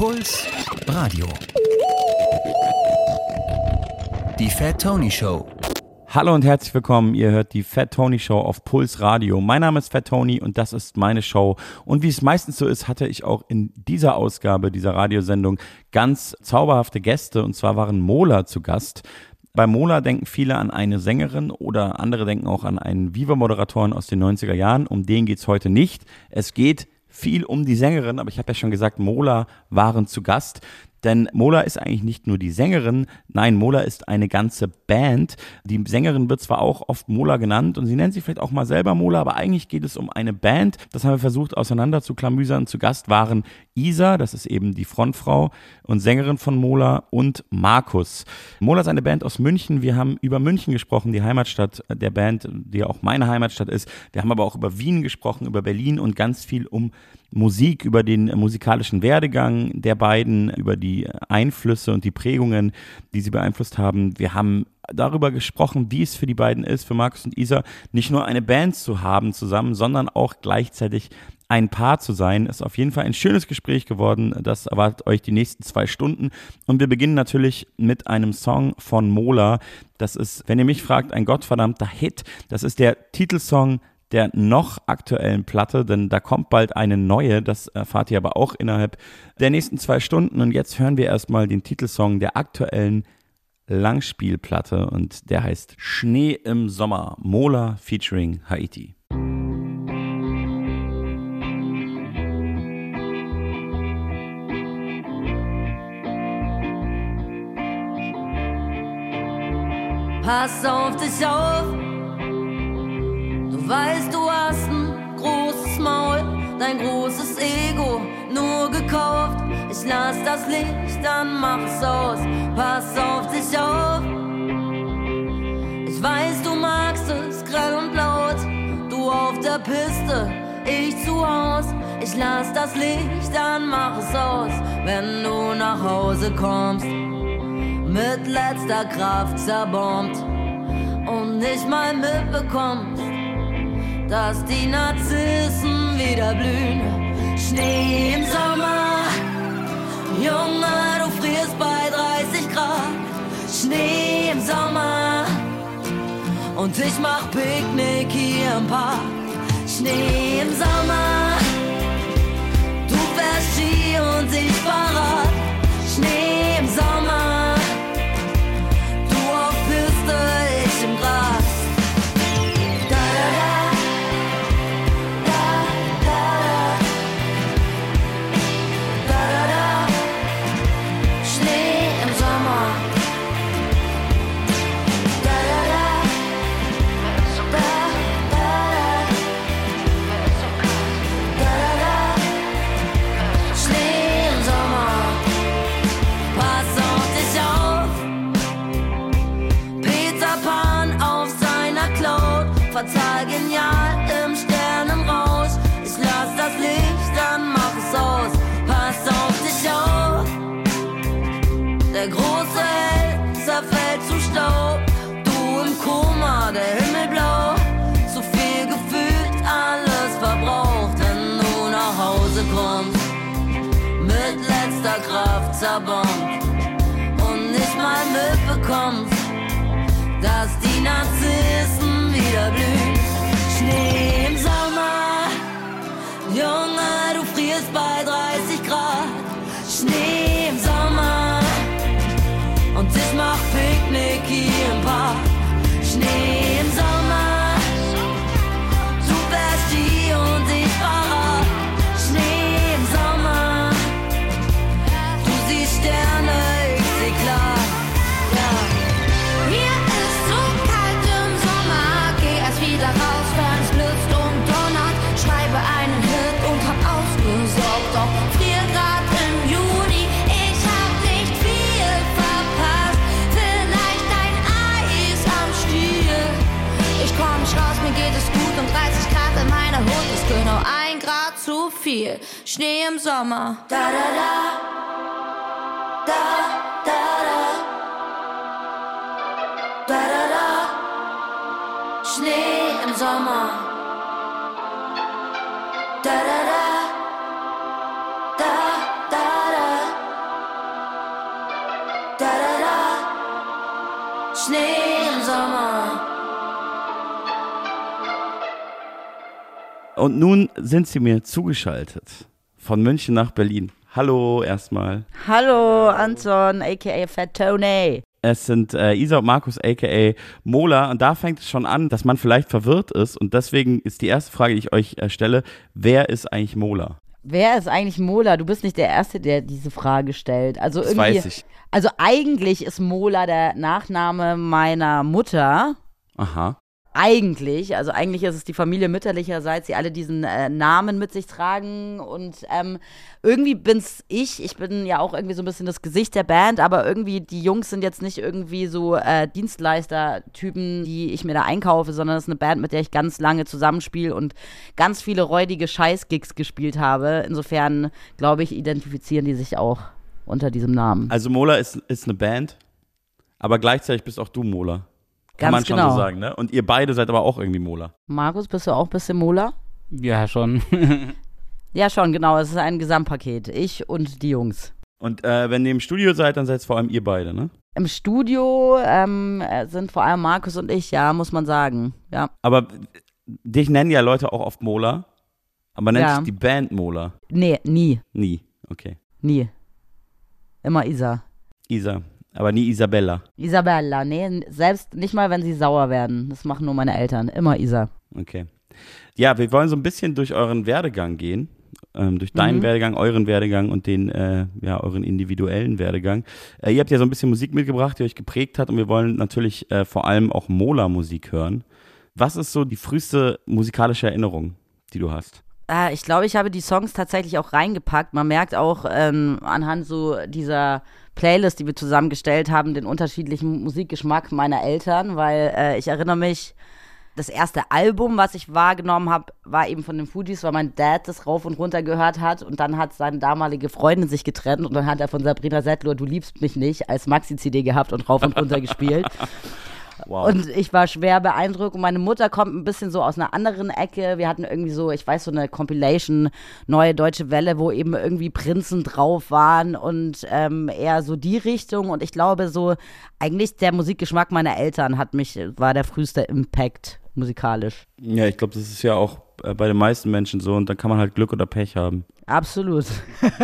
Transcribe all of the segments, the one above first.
Puls Radio. Die Fat Tony Show. Hallo und herzlich willkommen. Ihr hört die Fat Tony Show auf Puls Radio. Mein Name ist Fat Tony und das ist meine Show. Und wie es meistens so ist, hatte ich auch in dieser Ausgabe dieser Radiosendung ganz zauberhafte Gäste. Und zwar waren Mola zu Gast. Bei Mola denken viele an eine Sängerin oder andere denken auch an einen Viva-Moderatoren aus den 90er Jahren. Um den geht's heute nicht. Es geht viel um die Sängerin, aber ich habe ja schon gesagt, Mola waren zu Gast. Denn Mola ist eigentlich nicht nur die Sängerin, nein, Mola ist eine ganze Band. Die Sängerin wird zwar auch oft Mola genannt und sie nennt sich vielleicht auch mal selber Mola, aber eigentlich geht es um eine Band. Das haben wir versucht auseinander zu klamüsern. Zu Gast waren Isa, das ist eben die Frontfrau und Sängerin von Mola und Markus. Mola ist eine Band aus München. Wir haben über München gesprochen, die Heimatstadt der Band, die ja auch meine Heimatstadt ist. Wir haben aber auch über Wien gesprochen, über Berlin und ganz viel um Musik, über den musikalischen Werdegang der beiden, über die Einflüsse und die Prägungen, die sie beeinflusst haben. Wir haben darüber gesprochen, wie es für die beiden ist, für Markus und Isa, nicht nur eine Band zu haben zusammen, sondern auch gleichzeitig ein Paar zu sein. Ist auf jeden Fall ein schönes Gespräch geworden. Das erwartet euch die nächsten zwei Stunden. Und wir beginnen natürlich mit einem Song von Mola. Das ist, wenn ihr mich fragt, ein gottverdammter Hit. Das ist der Titelsong der noch aktuellen Platte, denn da kommt bald eine neue, das erfahrt ihr aber auch innerhalb der nächsten zwei Stunden. Und jetzt hören wir erstmal den Titelsong der aktuellen Langspielplatte und der heißt Schnee im Sommer, Mola featuring Haiti. Pass auf dich auf, du weißt, du hast ein großes Maul, dein großes Ego nur gekauft. Ich lass das Licht an, mach es aus, pass auf dich auf. Ich weiß, du magst es grell und laut, du auf der Piste, ich zu Haus. Ich lass das Licht an, mach es aus, wenn du nach Hause kommst mit letzter Kraft zerbombt und nicht mal mitbekommst, dass die Narzissen wieder blühen. Schnee im Sommer, Junge, du frierst bei 30 Grad. Schnee im Sommer und ich mach Picknick hier im Park. Schnee im Sommer, du fährst Ski und ich Fahrrad. Narzissen viel Schnee im Sommer. Da, da, da. Da, da, da. Da, da, da. Schnee im Sommer. Da, da, da. Schnee Und nun sind sie mir zugeschaltet. Von München nach Berlin. Hallo erstmal. Hallo Anton, aka Fat Tony. Es sind äh, Isa und Markus, aka Mola. Und da fängt es schon an, dass man vielleicht verwirrt ist. Und deswegen ist die erste Frage, die ich euch äh, stelle, wer ist eigentlich Mola? Wer ist eigentlich Mola? Du bist nicht der Erste, der diese Frage stellt. Also Das irgendwie, weiß ich. Also eigentlich ist Mola der Nachname meiner Mutter. Aha. Eigentlich, also eigentlich ist es die Familie mütterlicherseits, die alle diesen äh, Namen mit sich tragen und ähm, irgendwie bin's ich. Ich bin ja auch irgendwie so ein bisschen das Gesicht der Band, aber irgendwie die Jungs sind jetzt nicht irgendwie so äh, Dienstleister-Typen, die ich mir da einkaufe, sondern es ist eine Band, mit der ich ganz lange zusammenspiele und ganz viele räudige Scheiß-Gigs gespielt habe. Insofern, glaube ich, identifizieren die sich auch unter diesem Namen. Also Mola ist, ist eine Band, aber gleichzeitig bist auch du Mola. Kann Ganz man schon genau. so sagen, ne? Und ihr beide seid aber auch irgendwie Mola. Markus, bist du auch ein bisschen Mola? Ja, schon. Ja, schon, genau. Es ist ein Gesamtpaket. Ich und die Jungs. Und äh, wenn ihr im Studio seid, dann seid es vor allem ihr beide, ne? Im Studio ähm, äh, sind vor allem Markus und ich, ja, muss man sagen. Ja. Aber dich nennen ja Leute auch oft Mola. Aber nennt Ja. sich die Band Mola? Nee, nie. Nie. Okay. Nie. Immer Isa. Isa. Aber nie Isabella. Isabella, nee, selbst nicht mal, wenn sie sauer werden. Das machen nur meine Eltern. Immer Isa. Okay. Ja, wir wollen so ein bisschen durch euren Werdegang gehen. Ähm, durch deinen Mhm. Werdegang, euren Werdegang und den, äh, ja, euren individuellen Werdegang. Äh, ihr habt ja so ein bisschen Musik mitgebracht, die euch geprägt hat und wir wollen natürlich äh, vor allem auch Mola-Musik hören. Was ist so die früheste musikalische Erinnerung, die du hast? Äh, ich glaube, ich habe die Songs tatsächlich auch reingepackt. Man merkt auch ähm, anhand so dieser Playlist, die wir zusammengestellt haben, den unterschiedlichen Musikgeschmack meiner Eltern, weil äh, ich erinnere mich, das erste Album, was ich wahrgenommen habe, war eben von den Fujis, weil mein Dad das rauf und runter gehört hat und dann hat seine damalige Freundin sich getrennt und dann hat er von Sabrina Settler Du liebst mich nicht als Maxi-CD gehabt und rauf und runter gespielt. Wow. Und ich war schwer beeindruckt. Und meine Mutter kommt ein bisschen so aus einer anderen Ecke. Wir hatten irgendwie so, ich weiß, so eine Compilation, neue deutsche Welle, wo eben irgendwie Prinzen drauf waren und ähm, eher so die Richtung. Und ich glaube, so eigentlich der Musikgeschmack meiner Eltern hat mich, war der früheste Impact musikalisch. ja, ich glaube, das ist ja auch äh, bei den meisten Menschen so und dann kann man halt Glück oder Pech haben. Absolut.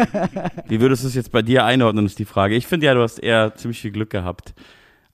Wie würdest du es jetzt bei dir einordnen, ist die Frage. Ich finde ja, du hast eher ziemlich viel Glück gehabt.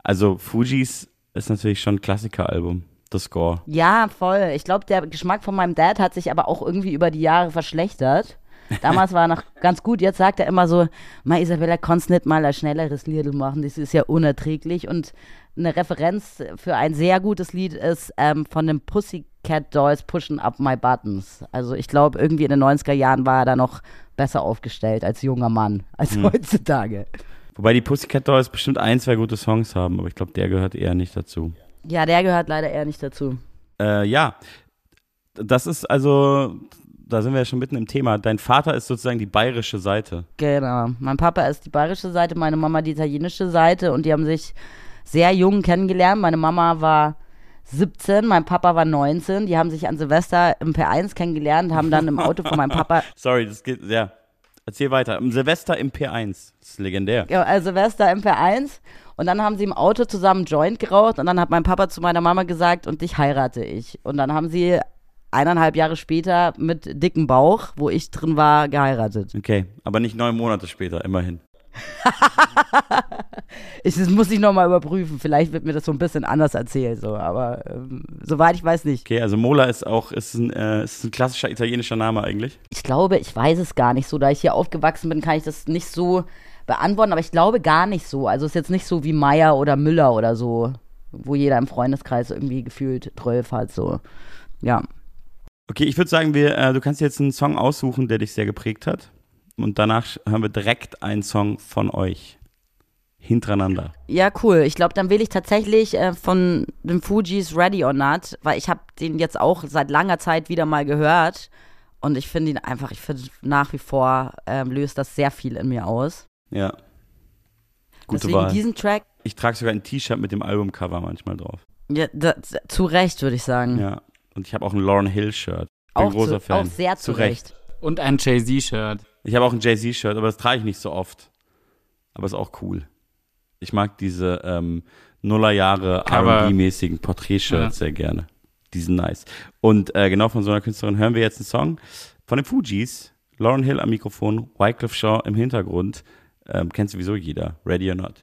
Also Fujis ist natürlich schon ein Klassikeralbum, The Score. Ja, voll. Ich glaube, der Geschmack von meinem Dad hat sich aber auch irgendwie über die Jahre verschlechtert. Damals war er noch ganz gut. Jetzt sagt er immer so, Ma Isabella, kannst nicht mal ein schnelleres Lied machen. Das ist ja unerträglich. Und eine Referenz für ein sehr gutes Lied ist ähm, von den Pussycat Dolls Pushin' Up My Buttons. Also ich glaube, irgendwie in den 90er Jahren war er da noch besser aufgestellt als junger Mann als heutzutage. Wobei die Pussycat Dolls bestimmt ein, zwei gute Songs haben, aber ich glaube, der gehört eher nicht dazu. Ja, der gehört leider eher nicht dazu. Äh, ja, das ist also, da sind wir ja schon mitten im Thema. Dein Vater ist sozusagen die bayerische Seite. Genau. Mein Papa ist die bayerische Seite, meine Mama die italienische Seite und die haben sich sehr jung kennengelernt. Meine Mama war 17, mein Papa war 19. Die haben sich an Silvester im P1 kennengelernt, haben dann im Auto von meinem Papa, Sorry, das geht, ja. Erzähl weiter. Im Silvester im P1. Das ist legendär. ja, äh, Silvester im P1 und dann haben sie im Auto zusammen Joint geraucht und dann hat mein Papa zu meiner Mama gesagt und dich heirate ich. Und dann haben sie eineinhalb Jahre später mit dickem Bauch, wo ich drin war, geheiratet. Okay, aber nicht neun Monate später, immerhin. Ich, das muss ich nochmal überprüfen. Vielleicht wird mir das so ein bisschen anders erzählt, so. Aber ähm, soweit ich weiß nicht. Okay, also Mola ist auch, ist ein, äh, ist ein klassischer italienischer Name eigentlich. Ich glaube, ich weiß es gar nicht so. Da ich hier aufgewachsen bin, kann ich das nicht so beantworten. Aber ich glaube gar nicht so. Also es ist jetzt nicht so wie Meier oder Müller oder so, wo jeder im Freundeskreis irgendwie gefühlt 12 hat, so. Ja. Okay, ich würde sagen, wir, äh, du kannst jetzt einen Song aussuchen, der dich sehr geprägt hat. Und danach hören wir direkt einen Song von euch. Hintereinander. Ja, cool. Ich glaube, dann wähle ich tatsächlich äh, von den Fujis Ready or Not, weil ich habe den jetzt auch seit langer Zeit wieder mal gehört. Und ich finde ihn einfach, ich finde nach wie vor ähm, löst das sehr viel in mir aus. Ja. Gute Deswegen Wahl. diesen Track, Ich trage sogar ein T-Shirt mit dem Albumcover manchmal drauf. ja, da, zu Recht, würde ich sagen. Ja. Und ich habe auch ein Lauren Hill-Shirt. Auch, ein großer zu, Fan. auch sehr zu, Zu Recht. Recht. Und ein Jay-Z-Shirt. Ich habe auch ein Jay-Z-Shirt, aber das trage ich nicht so oft. Aber ist auch cool. Ich mag diese ähm, Nullerjahre. R&B-mäßigen Porträtshirts sehr gerne. Die sind nice. Und äh, genau von so einer Künstlerin hören wir jetzt einen Song von den Fugees. Lauren Hill am Mikrofon, Wycliffe Shaw im Hintergrund. Ähm, kennt sowieso jeder. Ready or not.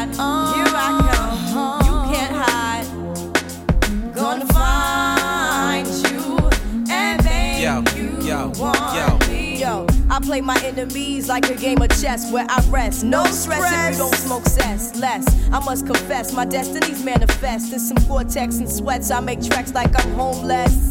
yo, yo. I play my enemies like a game of chess where I rest. No stress if you don't smoke cess. Less, I must confess, my destinies manifest. In some cortex and sweats, I make tracks like I'm homeless.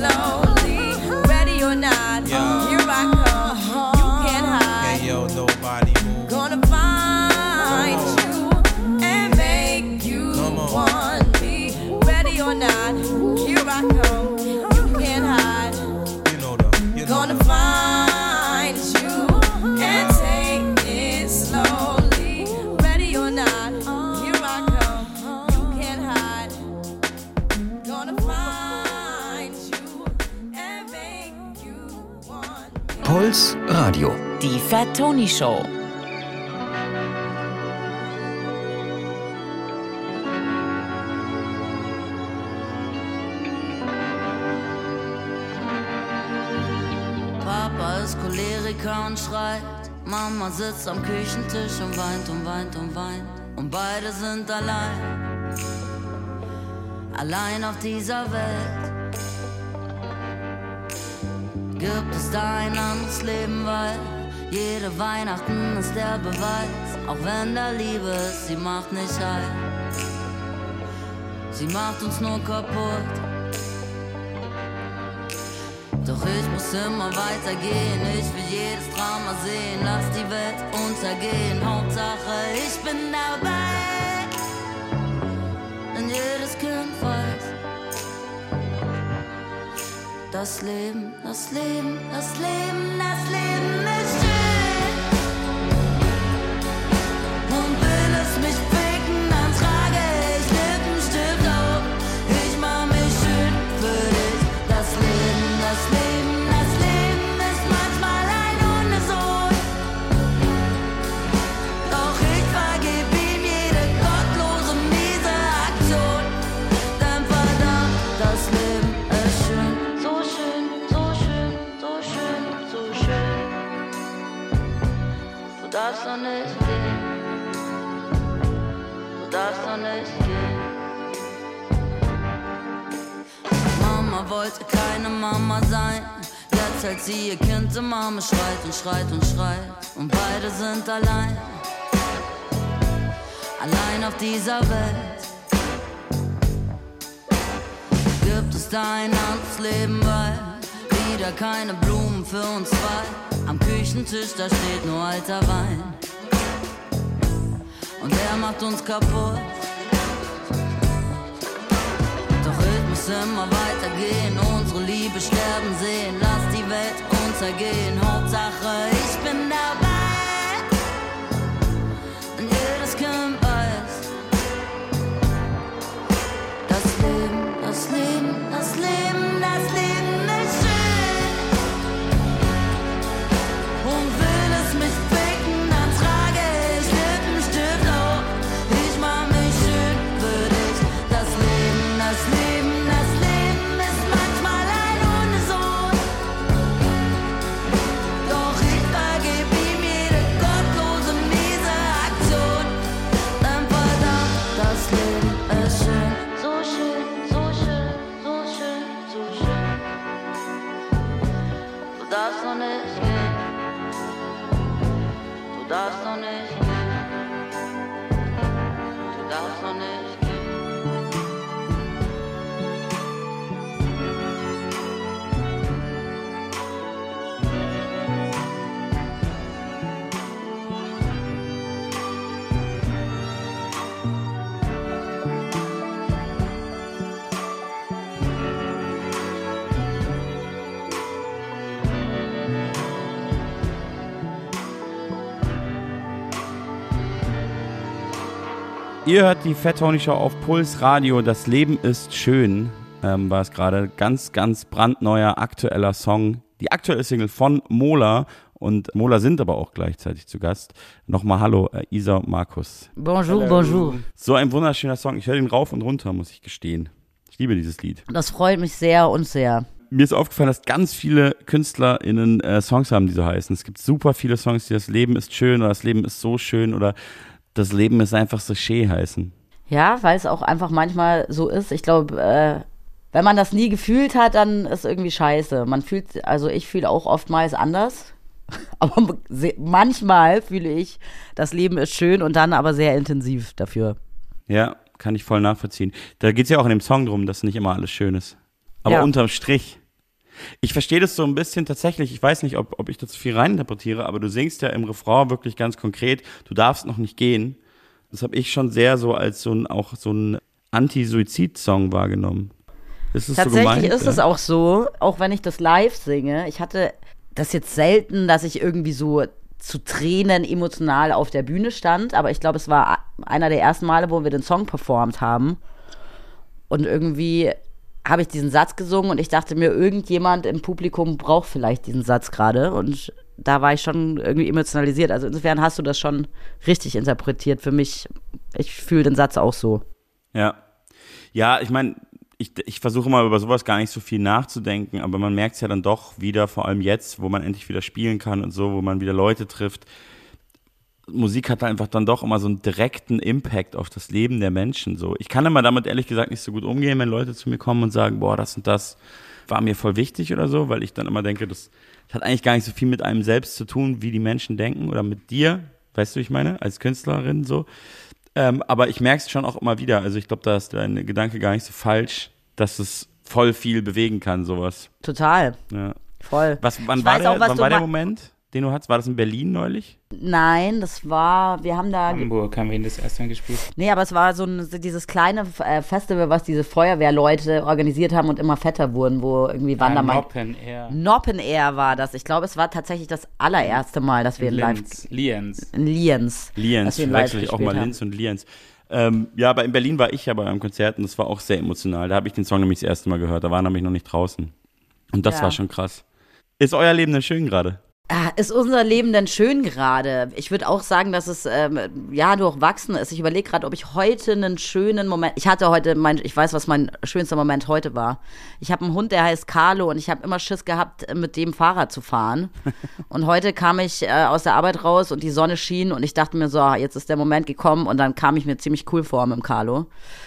slowly. Ready or not, Yeah. here I come. You can't hide. Hey, yo, nobody move. Gonna find you and make you want me. Ready or not, here I come. Puls Radio. Die Fat Tony Show. Papa ist Choleriker und schreit. Mama sitzt am Küchentisch und weint und weint und weint. Und beide sind allein. Allein auf dieser Welt. Gibt es da ein anderes Leben, weil jede Weihnachten ist der Beweis. Auch wenn da Liebe ist, sie macht nicht heil. Sie macht uns nur kaputt. Doch ich muss immer weitergehen, ich will jedes Drama sehen, lass die Welt untergehen. Hauptsache ich bin dabei, Das Leben, das Leben, das Leben, das Leben ist schön. Doch nicht gehen. Du darfst doch nicht gehen. Mama wollte keine Mama sein. Jetzt hält sie ihr Kind im Arme, schreit und schreit und schreit. Und beide sind allein. Allein auf dieser Welt. Gibt es da ein anderes Leben, weil wieder keine Blumen für uns zwei. Am Küchentisch, da steht nur alter Wein. Und der macht uns kaputt. Doch ich muss immer weitergehen, unsere Liebe sterben sehen. Lass die Welt untergehen, Hauptsache ich bin dabei. Ihr hört die Fat Tony Show auf Puls Radio. Das Leben ist schön. Ähm, war es gerade ganz, ganz brandneuer, aktueller Song. Die aktuelle Single von Mola. Und Mola sind aber auch gleichzeitig zu Gast. Nochmal Hallo, äh, Isa und Markus. Bonjour, bonjour. So ein wunderschöner Song. Ich höre den rauf und runter, muss ich gestehen. Ich liebe dieses Lied. Das freut mich sehr und sehr. Mir ist aufgefallen, dass ganz viele KünstlerInnen äh, Songs haben, die so heißen. Es gibt super viele Songs, die das Leben ist schön oder das Leben ist so schön oder das Leben ist einfach so schön heißen. Ja, weil es auch einfach manchmal so ist. Ich glaube, äh, wenn man das nie gefühlt hat, dann ist irgendwie scheiße. Man fühlt, also ich fühle auch oftmals anders. Aber manchmal fühle ich, das Leben ist schön und dann aber sehr intensiv dafür. Ja, kann ich voll nachvollziehen. Da geht es ja auch in dem Song drum, dass nicht immer alles schön ist. Aber Ja. unterm Strich. Ich verstehe das so ein bisschen tatsächlich. Ich weiß nicht, ob, ob ich das viel reininterpretiere, aber du singst ja im Refrain wirklich ganz konkret, du darfst noch nicht gehen. Das habe ich schon sehr so als so ein, auch so ein Anti-Suizid-Song wahrgenommen. Ist es so Tatsächlich gemeint? ist es auch so, auch wenn ich das live singe. Ich hatte das jetzt selten, dass ich irgendwie so zu Tränen emotional auf der Bühne stand, aber ich glaube, es war einer der ersten Male, wo wir den Song performt haben. Und irgendwie habe ich diesen Satz gesungen und ich dachte mir, irgendjemand im Publikum braucht vielleicht diesen Satz gerade. Und da war ich schon irgendwie emotionalisiert. Also insofern hast du das schon richtig interpretiert. Für mich, ich fühle den Satz auch so. Ja. Ja, ich meine, ich, ich versuche mal über sowas gar nicht so viel nachzudenken, aber man merkt es ja dann doch wieder, vor allem jetzt, wo man endlich wieder spielen kann und so, wo man wieder Leute trifft. Musik hat einfach dann doch immer so einen direkten Impact auf das Leben der Menschen. So, ich kann immer damit ehrlich gesagt nicht so gut umgehen, wenn Leute zu mir kommen und sagen, boah, das und das war mir voll wichtig oder so, weil ich dann immer denke, das hat eigentlich gar nicht so viel mit einem selbst zu tun, wie die Menschen denken oder mit dir, weißt du, wie ich meine, als Künstlerin so. Ähm, aber ich merke es schon auch immer wieder. Also ich glaube, da ist dein Gedanke gar nicht so falsch, dass es voll viel bewegen kann, sowas. Total. Ja. Voll. Was, wann Ich war, der, auch, was wann war der Moment? Den du hattest? War das in Berlin neulich? Nein, das war, wir haben da, Hamburg haben wir ihn das erste Mal gespielt. nee, aber es war so ein, dieses kleine äh, Festival, was diese Feuerwehrleute organisiert haben und immer fetter wurden, wo irgendwie Wandermann. Noppen, Air. Noppen Air war das. Ich glaube, es war tatsächlich das allererste Mal, dass wir in Live Linz. Lienz. in Lienz. Lienz, verwechsel ich auch mal haben. Linz und Lienz. Ähm, ja, aber in Berlin war ich ja bei einem Konzert und das war auch sehr emotional. Da habe ich den Song nämlich das erste Mal gehört. Da war nämlich noch nicht draußen. Und das Ja. war schon krass. Ist euer Leben denn schön gerade? Ah, Ist unser Leben denn schön gerade? Ich würde auch sagen, dass es ähm, ja durchwachsen ist. Ich überlege gerade, ob ich heute einen schönen Moment. Ich hatte heute mein, ich weiß, was mein schönster Moment heute war. Ich habe einen Hund, der heißt Carlo und ich habe immer Schiss gehabt, mit dem Fahrrad zu fahren. und heute kam ich äh, aus der Arbeit raus und die Sonne schien und ich dachte mir so, jetzt ist der Moment gekommen und dann kam ich mir ziemlich cool vor mit dem Carlo.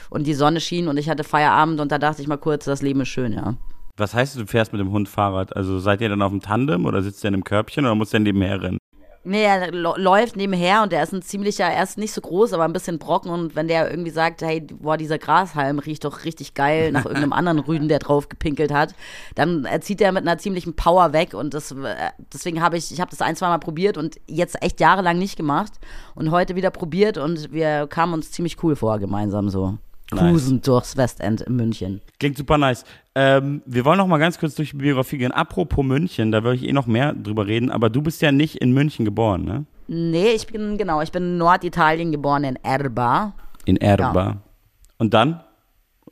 Und die Sonne schien und ich hatte Feierabend und da dachte ich mal kurz, das Leben ist schön, ja. Was heißt, du fährst mit dem Hund Fahrrad? Also seid ihr dann auf dem Tandem oder sitzt ihr in einem Körbchen oder muss der nebenher rennen? Nee, er läuft nebenher und der ist ein ziemlicher, er ist nicht so groß, aber ein bisschen brocken und wenn der irgendwie sagt, hey, boah, dieser Grashalm riecht doch richtig geil nach irgendeinem anderen Rüden, der drauf gepinkelt hat, dann zieht er mit einer ziemlichen Power weg und das, äh, deswegen habe ich, ich habe das ein, zwei Mal probiert und jetzt echt jahrelang nicht gemacht und heute wieder probiert und wir kamen uns ziemlich cool vor gemeinsam so. Nice. Cruisen durchs Westend in München. Klingt super nice. Ähm, wir wollen noch mal ganz kurz durch die Biografie gehen. Apropos München, da würde ich eh noch mehr drüber reden, aber du bist ja nicht in München geboren, ne? Nee, ich bin, genau, ich bin in Norditalien geboren, in Erba. In Erba. Und dann?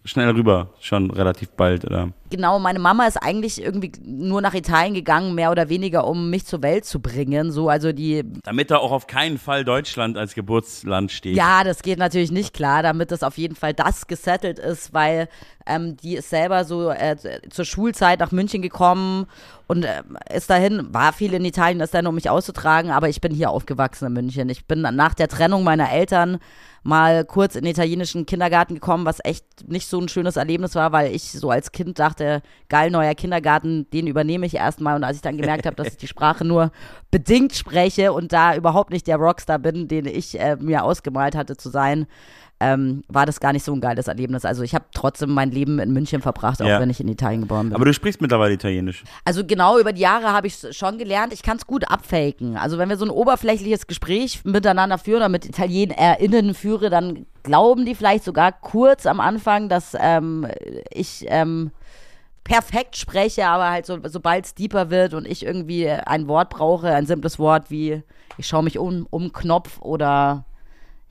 Schnell rüber, schon relativ bald, oder? Genau, meine Mama ist eigentlich irgendwie nur nach Italien gegangen, mehr oder weniger, um mich zur Welt zu bringen. So, also die, Damit da auch auf keinen Fall Deutschland als Geburtsland steht. ja, das geht natürlich nicht klar, damit das auf jeden Fall das gesettelt ist, weil ähm, die ist selber so äh, zur Schulzeit nach München gekommen und äh, ist dahin, war viel in Italien, ist dann, um mich auszutragen, aber ich bin hier aufgewachsen in München. Ich bin nach der Trennung meiner Eltern mal kurz in den italienischen Kindergarten gekommen, was echt nicht so ein schönes Erlebnis war, weil ich so als Kind dachte, geil, neuer Kindergarten, den übernehme ich erstmal. Und als ich dann gemerkt habe, dass ich die Sprache nur bedingt spreche und da überhaupt nicht der Rockstar bin, den ich äh, mir ausgemalt hatte zu sein, ähm, war das gar nicht so ein geiles Erlebnis. Also ich habe trotzdem mein Leben in München verbracht, auch Ja. wenn ich in Italien geboren bin. Aber du sprichst mittlerweile Italienisch. Also genau über die Jahre habe ich schon gelernt, ich kann es gut abfaken. Also wenn wir so ein oberflächliches Gespräch miteinander führen oder mit ItalienerInnen führe, dann glauben die vielleicht sogar kurz am Anfang, dass ähm, ich ähm, perfekt spreche, aber halt so, sobald es deeper wird und ich irgendwie ein Wort brauche, ein simples Wort wie ich schaue mich um, um Knopf oder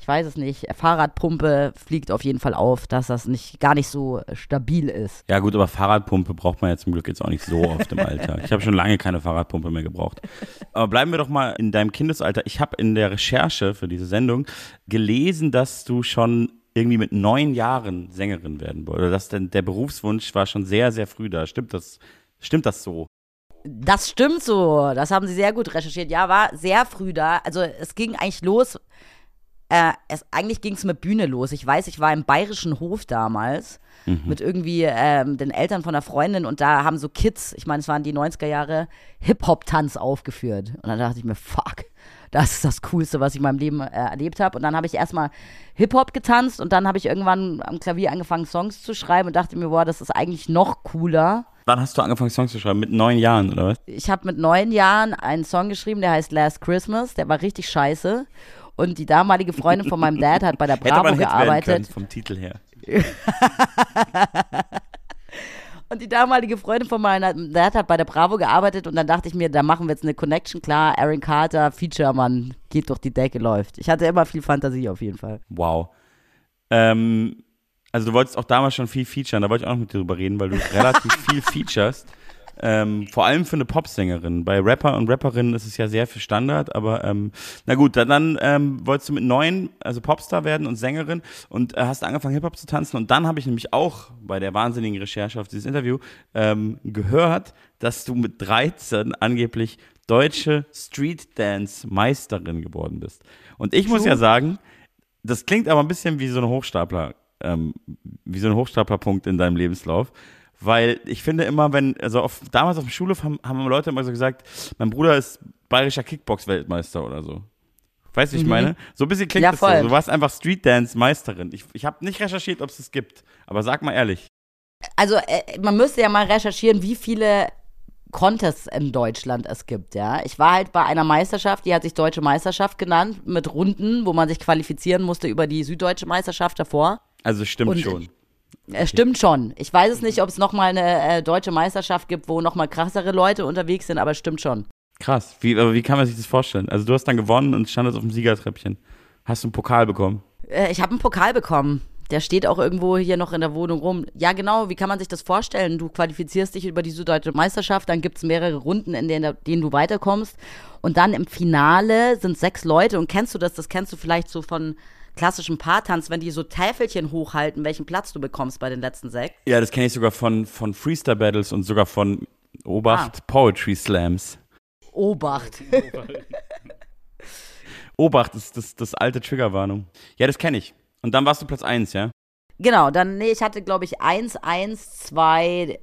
ich weiß es nicht, Fahrradpumpe fliegt auf jeden Fall auf, dass das nicht gar nicht so stabil ist. Ja gut, aber Fahrradpumpe braucht man ja zum Glück jetzt auch nicht so oft im Alltag. Ich habe schon lange keine Fahrradpumpe mehr gebraucht. Aber bleiben wir doch mal in deinem Kindesalter. Ich habe in der Recherche für diese Sendung gelesen, dass du schon irgendwie mit neun Jahren Sängerin werden wolltest. Oder dass denn der Berufswunsch war schon sehr, sehr früh da. Stimmt das? Stimmt das so? Das stimmt so. Das haben sie sehr gut recherchiert. Ja, war sehr früh da. Also es ging eigentlich los. Äh, es, eigentlich ging es mit Bühne los. Ich weiß, ich war im bayerischen Hof damals mit irgendwie ähm, den Eltern von einer Freundin und da haben so Kids, ich meine, es waren die 90er Jahre, Hip-Hop-Tanz aufgeführt. Und dann dachte ich mir, fuck, das ist das Coolste, was ich in meinem Leben äh, erlebt habe. Und dann habe ich erstmal Hip-Hop getanzt und dann habe ich irgendwann am Klavier angefangen, Songs zu schreiben und dachte mir, boah, das ist eigentlich noch cooler. Wann hast du angefangen, Songs zu schreiben? Mit neun Jahren, oder was? ich habe mit neun Jahren einen Song geschrieben, der heißt Last Christmas. Der war richtig scheiße. Und die damalige Freundin von meinem Dad hat bei der Hätte Bravo man Hit werden können, gearbeitet. vom Titel her. Und die damalige Freundin von meinem Dad hat bei der Bravo gearbeitet. Und dann dachte ich mir, da machen wir jetzt eine Connection. Klar, Aaron Carter, Feature, Mann, geht durch die Decke, läuft. Ich hatte immer viel Fantasie auf jeden Fall. Wow. Ähm, also du wolltest auch damals schon viel featuren, da wollte ich auch noch mit dir drüber reden, weil du relativ viel featurest. Ähm, vor allem für eine Popsängerin. Bei Rapper und Rapperinnen ist es ja sehr viel Standard, aber ähm, na gut, dann, dann ähm, wolltest du mit neun, also Popstar werden und Sängerin und äh, hast angefangen Hip-Hop zu tanzen und dann habe ich nämlich auch bei der wahnsinnigen Recherche auf dieses Interview ähm, gehört, dass du mit 13 angeblich deutsche Street-Dance-Meisterin geworden bist. Und ich muss ja sagen, das klingt aber ein bisschen wie so ein Hochstapler, ähm, wie so ein Hochstaplerpunkt in deinem Lebenslauf. Weil ich finde immer, wenn, also auf, damals auf dem Schulhof haben, haben Leute immer so gesagt, mein Bruder ist bayerischer Kickbox-Weltmeister oder so. Weißt du, wie ich meine? So ein bisschen klingt Mhm. Ja, das voll. so. Du warst einfach Street-Dance-Meisterin. Ich, ich habe nicht recherchiert, ob es das gibt. Aber sag mal ehrlich. Also, äh, man müsste ja mal recherchieren, wie viele Contests in Deutschland es gibt, ja. Ich war halt bei einer Meisterschaft, die hat sich Deutsche Meisterschaft genannt, mit Runden, wo man sich qualifizieren musste über die Süddeutsche Meisterschaft davor. Also stimmt Und- schon. Es stimmt schon. Ich weiß es nicht, ob es nochmal eine äh, deutsche Meisterschaft gibt, wo nochmal krassere Leute unterwegs sind, aber es stimmt schon. Krass. Wie, aber wie kann man sich das vorstellen? Also du hast dann gewonnen und standest auf dem Siegertreppchen. Hast du einen Pokal bekommen? Äh, ich habe einen Pokal bekommen. Der steht auch irgendwo hier noch in der Wohnung rum. Ja, genau, wie kann man sich das vorstellen? Du qualifizierst dich über die Süddeutsche Meisterschaft, dann gibt es mehrere Runden, in denen, denen du weiterkommst. Und dann im Finale sind sechs Leute. Und kennst du das? Das kennst du vielleicht so von klassischem Paartanz, wenn die so Täfelchen hochhalten, welchen Platz du bekommst bei den letzten sechs. Ja, das kenne ich sogar von, von Freestyle Battles und sogar von Obacht Ah. Poetry Slams. Obacht. Obacht ist das, das alte Triggerwarnung. Ja, das kenne ich. Und dann warst du Platz 1, ja? Genau, dann, nee, ich hatte, glaube ich, eins, eins, zwei,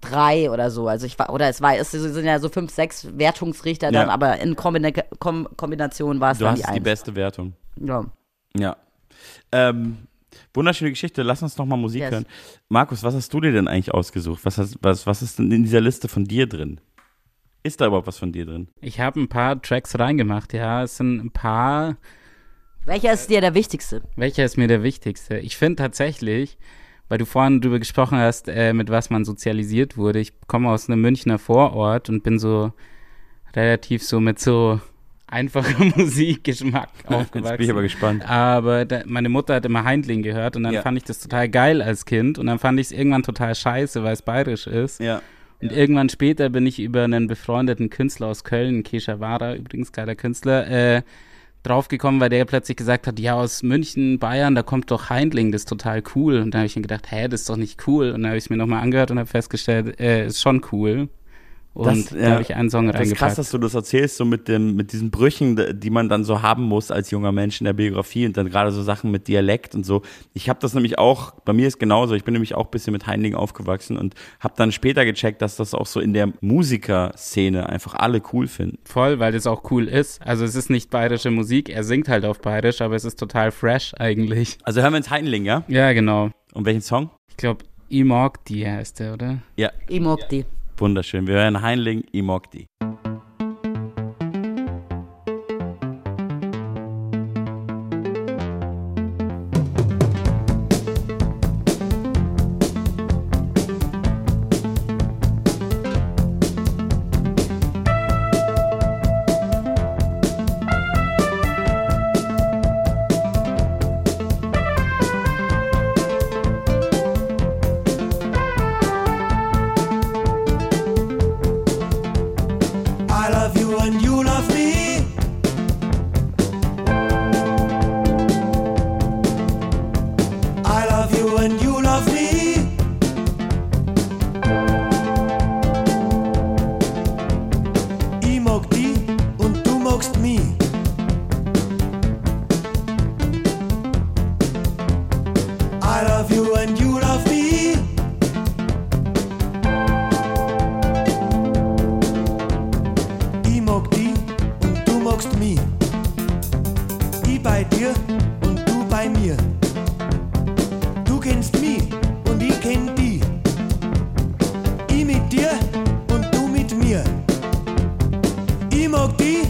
drei oder so. Also ich war, oder es war, es sind ja so fünf, sechs Wertungsrichter dann, Ja. aber in Kombina Kom Kombination war es Du dann hast die die eins. beste Wertung. Ja. Ja. Ähm, wunderschöne Geschichte. Lass uns noch mal Musik Yes. hören. Markus, was hast du dir denn eigentlich ausgesucht? Was, hast, was, was ist denn in dieser Liste von dir drin? Ist da überhaupt was von dir drin? Ich habe ein paar Tracks reingemacht, ja. Es sind ein paar. Welcher ist dir der wichtigste? Welcher ist mir der wichtigste? Ich finde tatsächlich, weil du vorhin drüber gesprochen hast, äh, mit was man sozialisiert wurde. Ich komme aus einem Münchner Vorort und bin so relativ so mit so einfachem Musikgeschmack Jetzt bin ich aufgewachsen. aber gespannt. Aber da, meine Mutter hat immer Heindling gehört und dann Ja. fand ich das total geil als Kind und dann fand ich es irgendwann total scheiße, weil es bayerisch ist. Ja. Und irgendwann später bin ich über einen befreundeten Künstler aus Köln, Kesha Wara, übrigens geiler Künstler, äh, draufgekommen, weil der plötzlich gesagt hat, ja, aus München, Bayern, da kommt doch Heindling, das ist total cool. Und da habe ich mir gedacht, hä, das ist doch nicht cool. Und dann habe ich es mir nochmal angehört und habe festgestellt, äh, ist schon cool. Und Das, da ja, habe ich einen Song Das ist krass, reingepackt. dass du das erzählst, so mit, dem, mit diesen Brüchen, die man dann so haben muss als junger Mensch in der Biografie und dann gerade so Sachen mit Dialekt und so. Ich habe das nämlich auch, bei mir ist genauso, ich bin nämlich auch ein bisschen mit Heinling aufgewachsen und habe dann später gecheckt, dass das auch so in der Musikerszene einfach alle cool finden. Voll, weil das auch cool ist. Also es ist nicht bayerische Musik, er singt halt auf bayerisch, aber es ist total fresh eigentlich. Also hören wir ins Heinling, ja? Ja, genau. Und welchen Song? Ich glaube, I mag die heißt der, oder? Ja, Imokti. Wunderschön. Wir hören Heinling, Imokti. Ich mag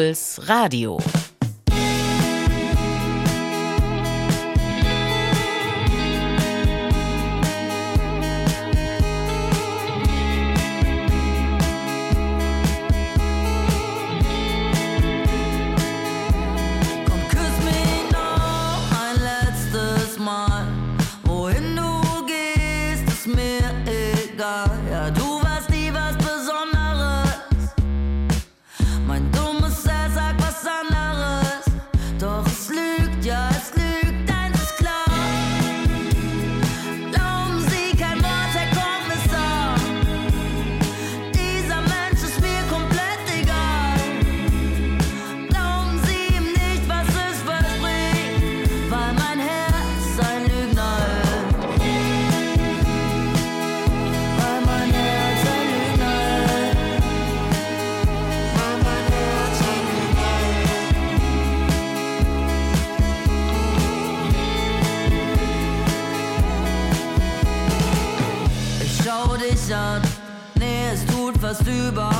Puls Radio. Tut fast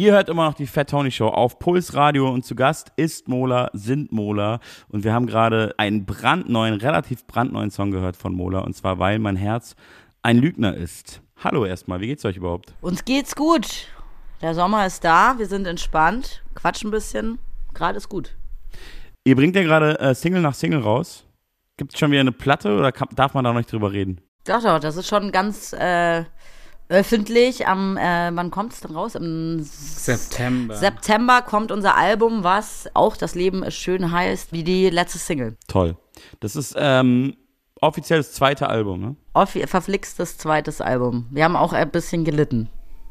Ihr hört immer noch die Fat Tony Show auf Puls Radio und zu Gast ist Mola, sind Mola und wir haben gerade einen brandneuen, relativ brandneuen Song gehört von Mola und zwar Weil mein Herz ein Lügner ist. Hallo erstmal, wie geht's euch überhaupt? Uns geht's gut. Der Sommer ist da, wir sind entspannt, quatschen ein bisschen. Gerade ist gut. Ihr bringt ja gerade äh, Single nach Single raus. Gibt's schon wieder eine Platte oder kann, darf man da noch nicht drüber reden? Doch, doch, das ist schon ganz äh, öffentlich. Am, äh, wann kommt es denn raus? Im September. September kommt unser Album, was auch Das Leben ist schön heißt, wie die letzte Single. Toll. Das ist ähm, offiziell das zweite Album, ne? Offi verflixtes zweites Album. Wir haben auch ein bisschen gelitten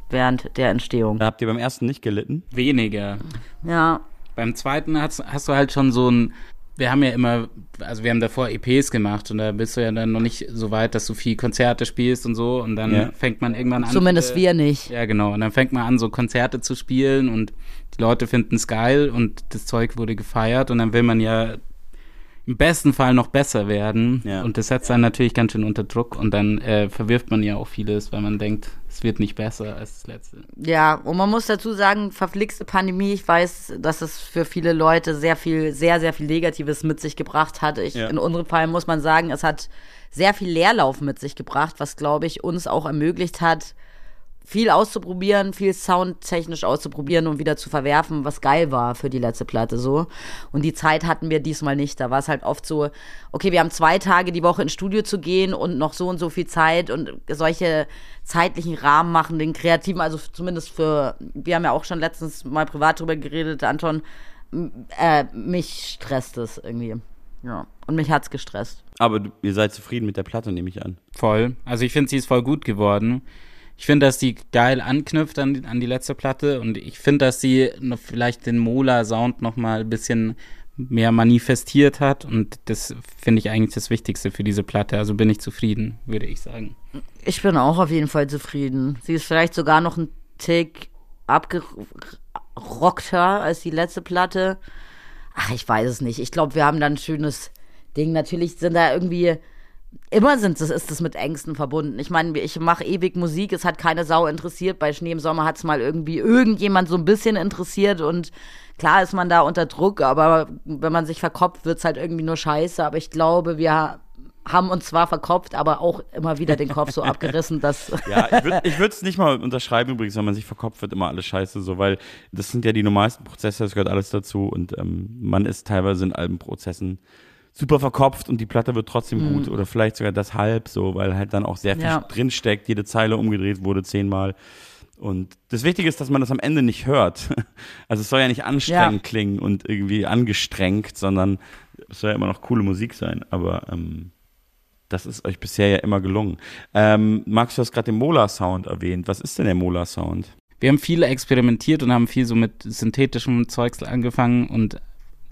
während der Entstehung. Da habt ihr beim ersten nicht gelitten? Weniger. Ja, Beim zweiten hast, hast du halt schon so ein. Wir haben ja immer, also wir haben davor EPs gemacht und da bist du ja dann noch nicht so weit, dass du viel Konzerte spielst und so und dann Ja. fängt man irgendwann an. zumindest äh, wir nicht. Ja, genau. Und dann fängt man an, so Konzerte zu spielen und die Leute finden es geil und das Zeug wurde gefeiert und dann will man ja im besten Fall noch besser werden. Ja. Und das setzt dann natürlich ganz schön unter Druck und dann äh, verwirft man ja auch vieles, weil man denkt, es wird nicht besser als das letzte. Ja, und man muss dazu sagen, verflixte Pandemie, ich weiß, dass es für viele Leute sehr viel, sehr, sehr viel Negatives mit sich gebracht hat. Ich, Ja. In unserem Fall muss man sagen, es hat sehr viel Leerlauf mit sich gebracht, was, glaube ich, uns auch ermöglicht hat, viel auszuprobieren, viel soundtechnisch auszuprobieren und wieder zu verwerfen, was geil war für die letzte Platte so. Und die Zeit hatten wir diesmal nicht. Da war es halt oft so, okay, wir haben zwei Tage die Woche ins Studio zu gehen und noch so und so viel Zeit und solche zeitlichen Rahmen machen, den kreativen, also zumindest für, wir haben ja auch schon letztens mal privat drüber geredet, Anton, äh, mich stresst es irgendwie. Ja. Und mich hat's gestresst. Aber du- ihr seid zufrieden mit der Platte, nehme ich an. Voll. Also ich finde, sie ist voll gut geworden. Ich finde, dass die geil anknüpft an, die- an die letzte Platte und ich finde, dass sie vielleicht den Mola-Sound noch mal ein bisschen mehr manifestiert hat und das finde ich eigentlich das Wichtigste für diese Platte. Also bin ich zufrieden, würde ich sagen. Ich bin auch auf jeden Fall zufrieden. Sie ist vielleicht sogar noch ein Tick abgerockter als die letzte Platte. Ach, ich weiß es nicht. Ich glaube, wir haben da ein schönes Ding. Natürlich sind da irgendwie. Immer sind das, ist das mit Ängsten verbunden. Ich meine, ich mache ewig Musik, es hat keine Sau interessiert. Bei Schnee im Sommer hat es mal irgendwie irgendjemand so ein bisschen interessiert und klar ist man da unter Druck, aber wenn man sich verkopft, wird es halt irgendwie nur scheiße. Aber ich glaube, wir haben uns zwar verkopft, aber auch immer wieder den Kopf so abgerissen, dass. Ja, ich würde es nicht mal unterschreiben übrigens, wenn man sich verkopft, wird immer alles scheiße, so, weil das sind ja die normalsten Prozesse, das gehört alles dazu und ähm, man ist teilweise in allen Prozessen super verkopft und die Platte wird trotzdem gut oder vielleicht sogar das halb so, weil halt dann auch sehr viel Ja. drinsteckt, jede Zeile umgedreht wurde zehnmal. Und das Wichtige ist, dass man das am Ende nicht hört. Also es soll ja nicht anstrengend klingen und irgendwie angestrengt, sondern es soll ja immer noch coole Musik sein. Aber ähm, das ist euch bisher ja immer gelungen. Ähm, Max, du hast gerade den Mola-Sound erwähnt. Was ist denn der Mola-Sound? Wir haben viel experimentiert und haben viel so mit synthetischem Zeugs angefangen und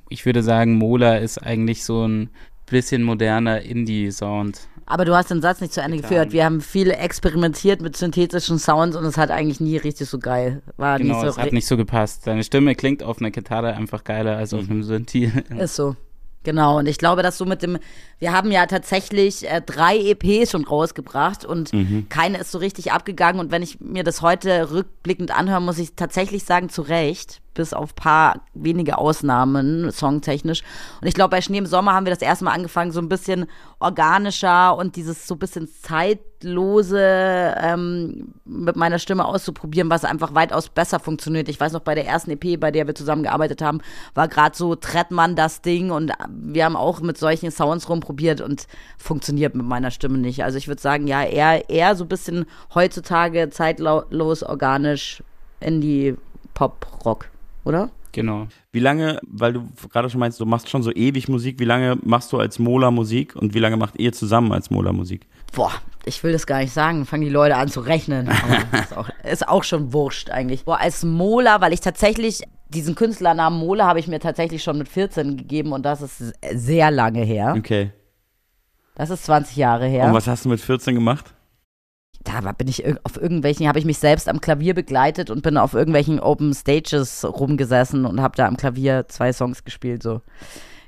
ich würde sagen, Mola ist eigentlich so ein bisschen moderner Indie-Sound. Aber du hast den Satz nicht zu Ende Getan. geführt. Wir haben viel experimentiert mit synthetischen Sounds und es hat eigentlich nie richtig so geil. War Genau, nie so es hat nicht so gepasst. Seine Stimme klingt auf einer Gitarre einfach geiler als auf einem Synthi. Ist so. Genau, und ich glaube, dass so mit dem, wir haben ja tatsächlich äh, drei EPs schon rausgebracht und keine ist so richtig abgegangen. Und wenn ich mir das heute rückblickend anhöre, muss ich tatsächlich sagen, zu Recht, bis auf paar wenige Ausnahmen, songtechnisch. Und ich glaube, bei Schnee im Sommer haben wir das erste Mal angefangen, so ein bisschen organischer und dieses so ein bisschen zeitlose ähm, mit meiner Stimme auszuprobieren, was einfach weitaus besser funktioniert. Ich weiß noch, bei der ersten EP, bei der wir zusammengearbeitet haben, war gerade so Trettmann das Ding und wir haben auch mit solchen Sounds rumprobiert und funktioniert mit meiner Stimme nicht. Also ich würde sagen, ja, eher, eher so ein bisschen heutzutage zeitlos, organisch, Indie, Pop, Rock, oder? Genau. Wie lange, weil du gerade schon meinst, du machst schon so ewig Musik, wie lange machst du als Mola Musik und wie lange macht ihr zusammen als Mola Musik? Boah, ich will das gar nicht sagen. Fangen die Leute an zu rechnen. Aber ist, auch, ist auch schon wurscht eigentlich. Boah, als Mola, weil ich tatsächlich, diesen Künstlernamen Mola habe ich mir tatsächlich schon mit 14 gegeben und das ist sehr lange her. Okay. Das ist 20 Jahre her. Und was hast du mit 14 gemacht? Da bin ich auf irgendwelchen, habe ich mich selbst am Klavier begleitet und bin auf irgendwelchen Open Stages rumgesessen und habe da am Klavier zwei Songs gespielt, so.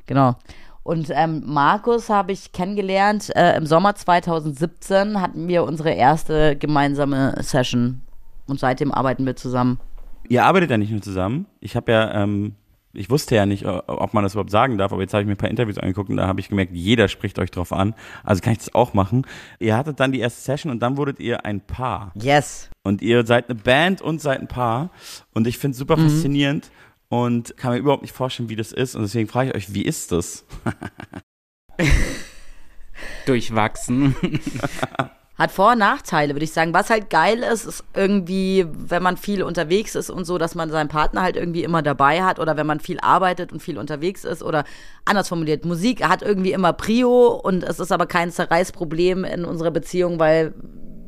Genau. Und ähm, Markus habe ich kennengelernt äh, im Sommer 2017 hatten wir unsere erste gemeinsame Session und seitdem arbeiten wir zusammen. Ihr arbeitet ja nicht nur zusammen. Ich habe ja, ähm, ich wusste ja nicht, ob man das überhaupt sagen darf, aber jetzt habe ich mir ein paar Interviews angeguckt und da habe ich gemerkt, jeder spricht euch drauf an. Also kann ich das auch machen. Ihr hattet dann die erste Session und dann wurdet ihr ein Paar. Yes. Und ihr seid eine Band und seid ein Paar. Und ich finde es super faszinierend und kann mir überhaupt nicht vorstellen, wie das ist. Und deswegen frage ich euch, wie ist das? Durchwachsen. Hat Vor- und Nachteile, würde ich sagen. Was halt geil ist, ist irgendwie, wenn man viel unterwegs ist und so, dass man seinen Partner halt irgendwie immer dabei hat oder wenn man viel arbeitet und viel unterwegs ist oder anders formuliert, Musik hat irgendwie immer Prio und es ist aber kein Zerreißproblem in unserer Beziehung, weil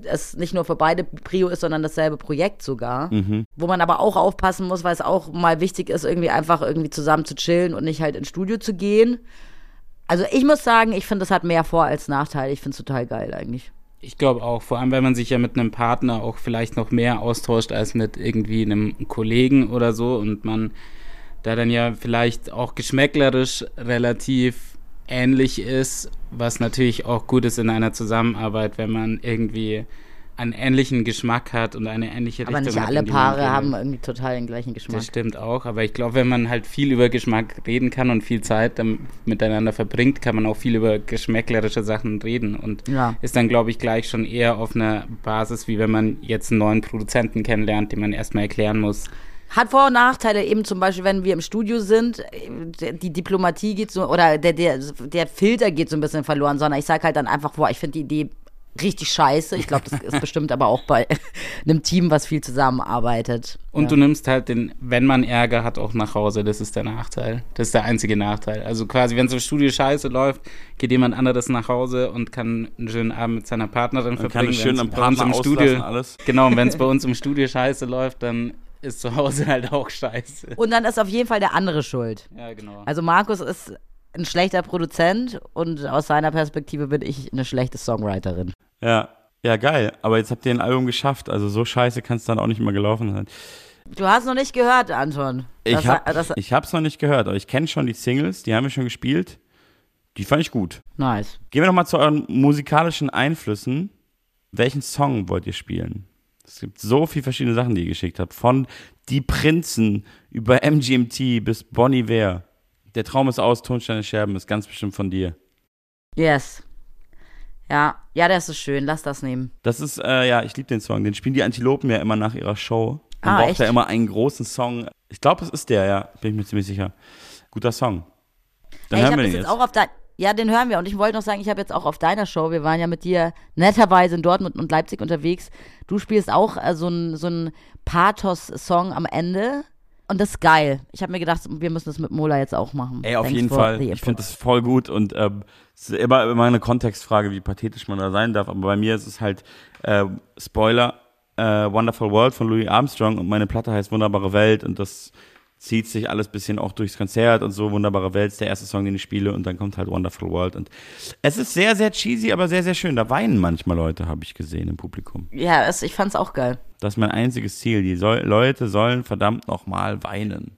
es nicht nur für beide Prio ist, sondern dasselbe Projekt sogar. Wo man aber auch aufpassen muss, weil es auch mal wichtig ist, irgendwie einfach irgendwie zusammen zu chillen und nicht halt ins Studio zu gehen. Also ich muss sagen, ich finde, das hat mehr Vor- als Nachteile. Ich finde es total geil eigentlich. Ich glaube auch, vor allem, wenn man sich ja mit einem Partner auch vielleicht noch mehr austauscht als mit irgendwie einem Kollegen oder so und man da dann ja vielleicht auch geschmäcklerisch relativ ähnlich ist, was natürlich auch gut ist in einer Zusammenarbeit, wenn man irgendwie einen ähnlichen Geschmack hat und eine ähnliche Aber Richtung nicht hat, alle Paare haben irgendwie total den gleichen Geschmack. Das stimmt auch, aber ich glaube, wenn man halt viel über Geschmack reden kann und viel Zeit miteinander verbringt, kann man auch viel über geschmäcklerische Sachen reden und Ja. ist dann, glaube ich, gleich schon eher auf einer Basis, wie wenn man jetzt einen neuen Produzenten kennenlernt, den man erstmal erklären muss. Hat Vor- und Nachteile, eben zum Beispiel, wenn wir im Studio sind, die Diplomatie geht so, oder der, der, der Filter geht so ein bisschen verloren, sondern ich sage halt dann einfach, boah, ich finde die Idee richtig scheiße. Ich glaube, das ist bestimmt aber auch bei einem Team, was viel zusammenarbeitet. Und ja. du nimmst halt den, wenn man Ärger hat, auch nach Hause. Das ist der Nachteil. Das ist der einzige Nachteil. Also quasi, wenn es im Studio scheiße läuft, geht jemand anderes nach Hause und kann einen schönen Abend mit seiner Partnerin kann verbringen. es schön am Partner auslassen, alles. Genau, und wenn es bei uns im Studio scheiße läuft, dann ist zu Hause halt auch scheiße. Und dann ist auf jeden Fall der andere schuld. Ja, genau. Also Markus ist ein schlechter Produzent und aus seiner Perspektive bin ich eine schlechte Songwriterin. Ja, ja, geil. Aber jetzt habt ihr ein Album geschafft. Also so scheiße kann es dann auch nicht mehr gelaufen sein. Du hast noch nicht gehört, Anton. Ich, hab, das, ich hab's noch nicht gehört, aber ich kenne schon die Singles, die haben wir schon gespielt. Die fand ich gut. nice. Gehen wir nochmal zu euren musikalischen Einflüssen. Welchen Song wollt ihr spielen? Es gibt so viele verschiedene Sachen, die ihr geschickt habt. Von Die Prinzen über MGMT bis Bonnie Ware. Der Traum ist aus, Tonsteine Scherben ist ganz bestimmt von dir. Yes. Ja, ja, das ist schön. Lass das nehmen. Das ist, äh, ja, ich liebe den Song. Den spielen die Antilopen ja immer nach ihrer Show. Man Ah, braucht echt? ja immer einen großen Song. Ich glaube, es ist der, ja. Bin ich mir ziemlich sicher. Guter Song. Dann ich hören wir den jetzt auch auf. Ja, den hören wir. Und ich wollte noch sagen, ich habe jetzt auch auf deiner Show, wir waren ja mit dir netterweise in Dortmund und Leipzig unterwegs. Du spielst auch äh, so einen so Pathos-Song am Ende. Und das ist geil. Ich habe mir gedacht, wir müssen das mit Mola jetzt auch machen. Ey, auf Thanks jeden Fall. Ich finde das voll gut und ähm, es ist immer, immer eine Kontextfrage, wie pathetisch man da sein darf. Aber bei mir ist es halt äh, Spoiler, äh, Wonderful World von Louis Armstrong und meine Platte heißt Wunderbare Welt und das zieht sich alles bisschen auch durchs Konzert und so. Wunderbare Welt ist der erste Song, den ich spiele und dann kommt halt Wonderful World und es ist sehr, sehr cheesy, aber sehr, sehr schön. Da weinen manchmal Leute, habe ich gesehen im Publikum. Ja, es, ich fand's auch geil. Das ist mein einziges Ziel. Die soll, Leute sollen verdammt nochmal weinen.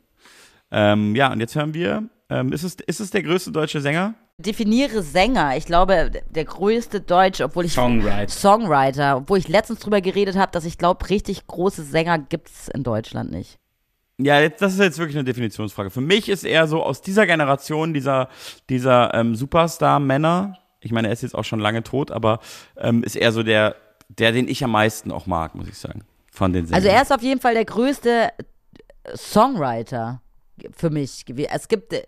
Ähm, ja, und jetzt hören wir, ähm, ist, es, ist es der größte deutsche Sänger? Definiere Sänger. Ich glaube, der größte Deutsch, obwohl ich. Songwriter. Songwriter. Obwohl ich letztens drüber geredet habe, dass ich glaube, richtig große Sänger gibt's in Deutschland nicht. Ja, das ist jetzt wirklich eine Definitionsfrage. Für mich ist er so aus dieser Generation dieser, dieser ähm, Superstar-Männer, ich meine, er ist jetzt auch schon lange tot, aber ähm, ist er so der, der, den ich am meisten auch mag, muss ich sagen. Von den Sängern. Also er ist auf jeden Fall der größte Songwriter für mich. Es gibt, äh,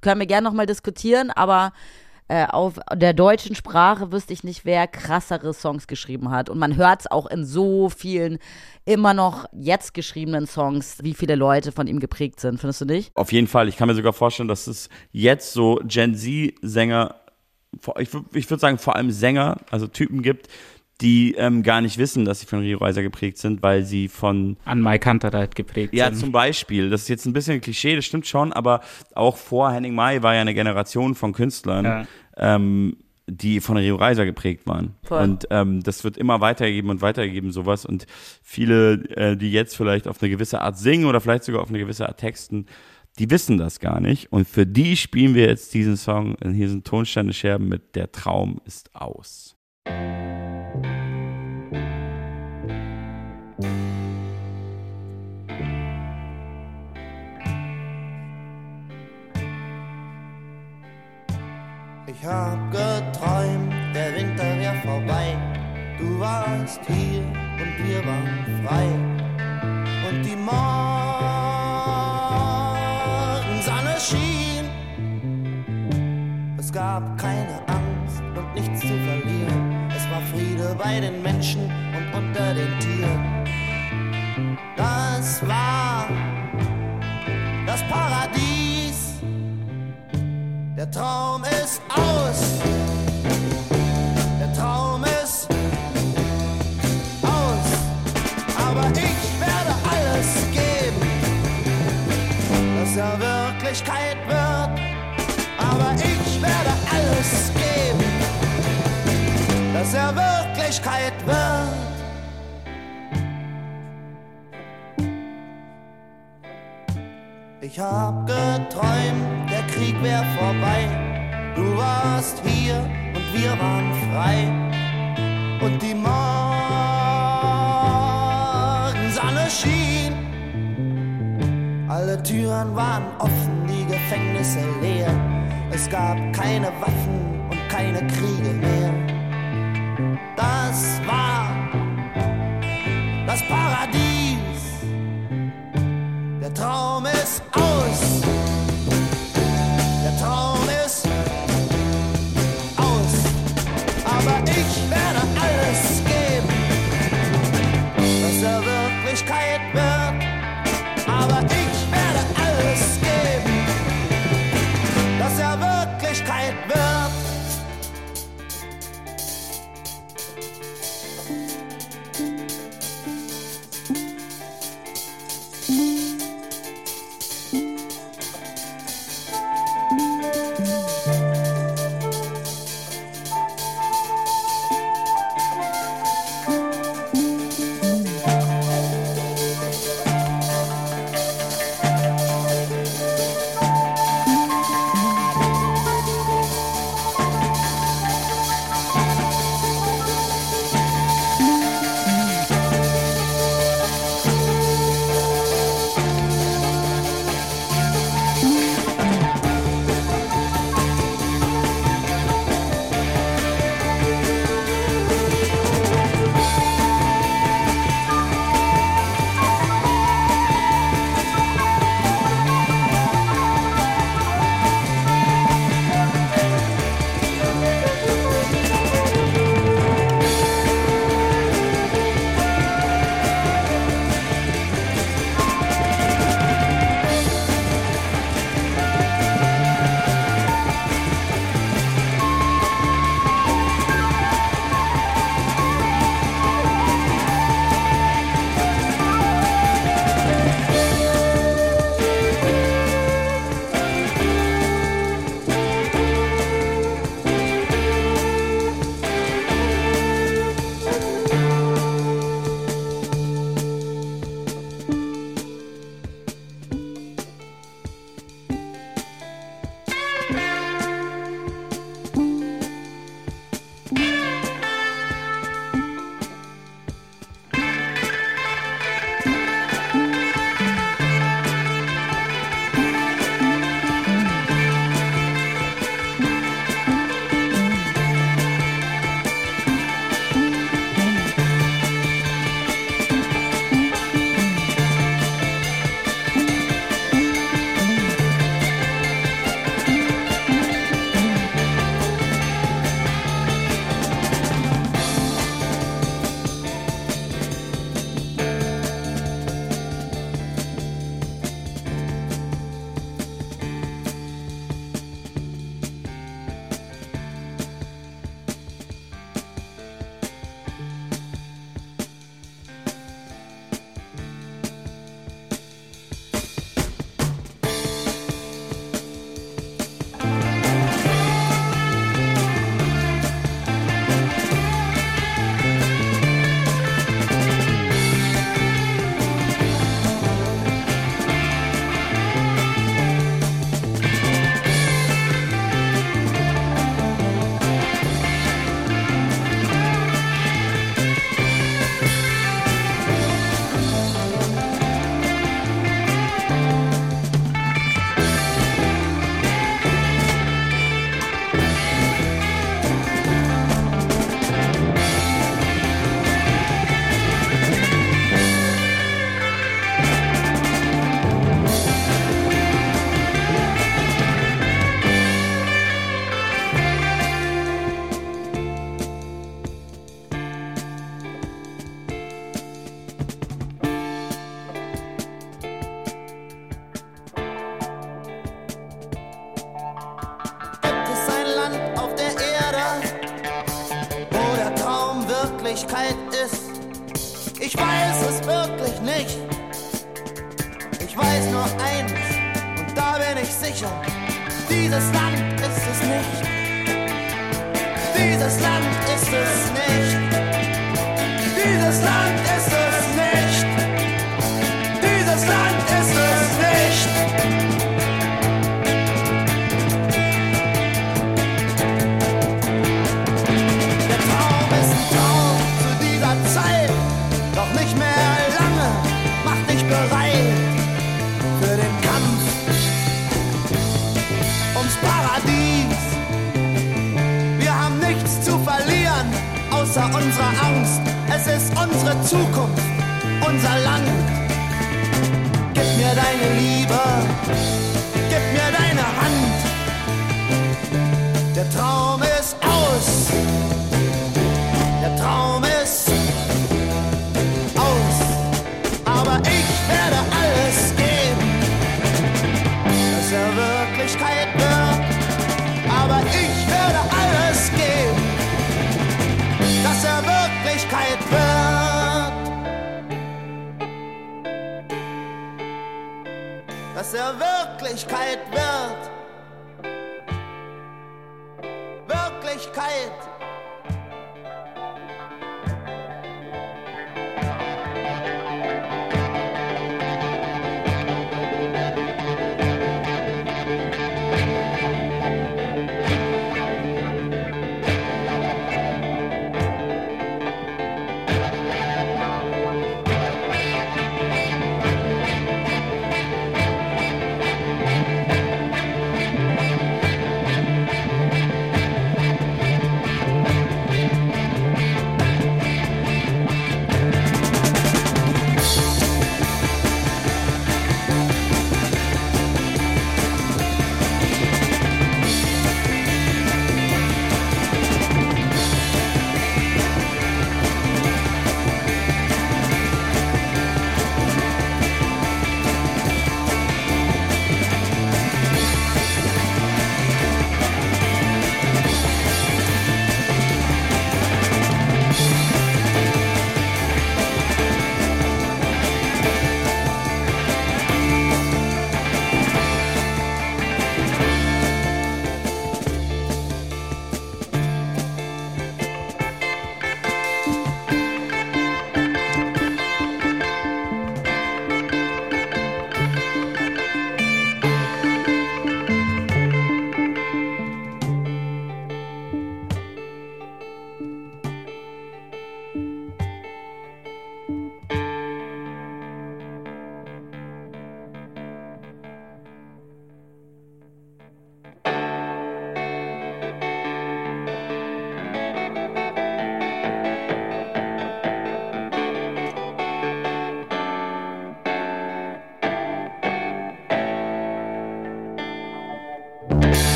können wir gerne nochmal diskutieren, aber äh, auf der deutschen Sprache wüsste ich nicht, wer krassere Songs geschrieben hat. Und man hört es auch in so vielen immer noch jetzt geschriebenen Songs, wie viele Leute von ihm geprägt sind. Findest du nicht? Auf jeden Fall. Ich kann mir sogar vorstellen, dass es jetzt so Gen Z-Sänger, ich, ich würde sagen vor allem Sänger, also Typen gibt, die ähm, gar nicht wissen, dass sie von Rio Reiser geprägt sind, weil sie von An Mike Kantereit geprägt Ja, sind. zum Beispiel. Das ist jetzt ein bisschen ein Klischee, das stimmt schon, aber auch vor Henning Mai war ja eine Generation von Künstlern, Ja. ähm, die von Rio Reiser geprägt waren. Voll. Und ähm, das wird immer weitergegeben und weitergegeben, sowas. Und viele, äh, die jetzt vielleicht auf eine gewisse Art singen oder vielleicht sogar auf eine gewisse Art texten, die wissen das gar nicht. Und für die spielen wir jetzt diesen Song. Und hier sind Tonsteine Scherben mit Der Traum ist aus. Ich hab geträumt, der Winter wär vorbei. Du warst hier und wir waren frei. Und die Morgensonne schien. Es gab keine Angst und nichts Friede bei den Menschen und unter den Tieren. Das war das Paradies. Der Traum ist aus. Der Traum ist aus. Aber ich werde alles geben, dass er Wirklichkeit wird. Aber ich dass er Wirklichkeit wird. Ich hab geträumt, der Krieg wär vorbei. Du warst hier und wir waren frei. Und die Morgensonne schien. Alle Türen waren offen, die Gefängnisse leer. Es gab keine Waffen und keine Kriege mehr. Das war das Paradies. Der Traum ist aus. Der Traum ist aus. Aber ich werde alles geben, dass er Wirklichkeit Wirklichkeit ist? Ich weiß es wirklich nicht. Ich weiß nur eins, und da bin ich sicher. Dieses Land ist es nicht. Dieses Land ist es nicht. leave Wirklichkeit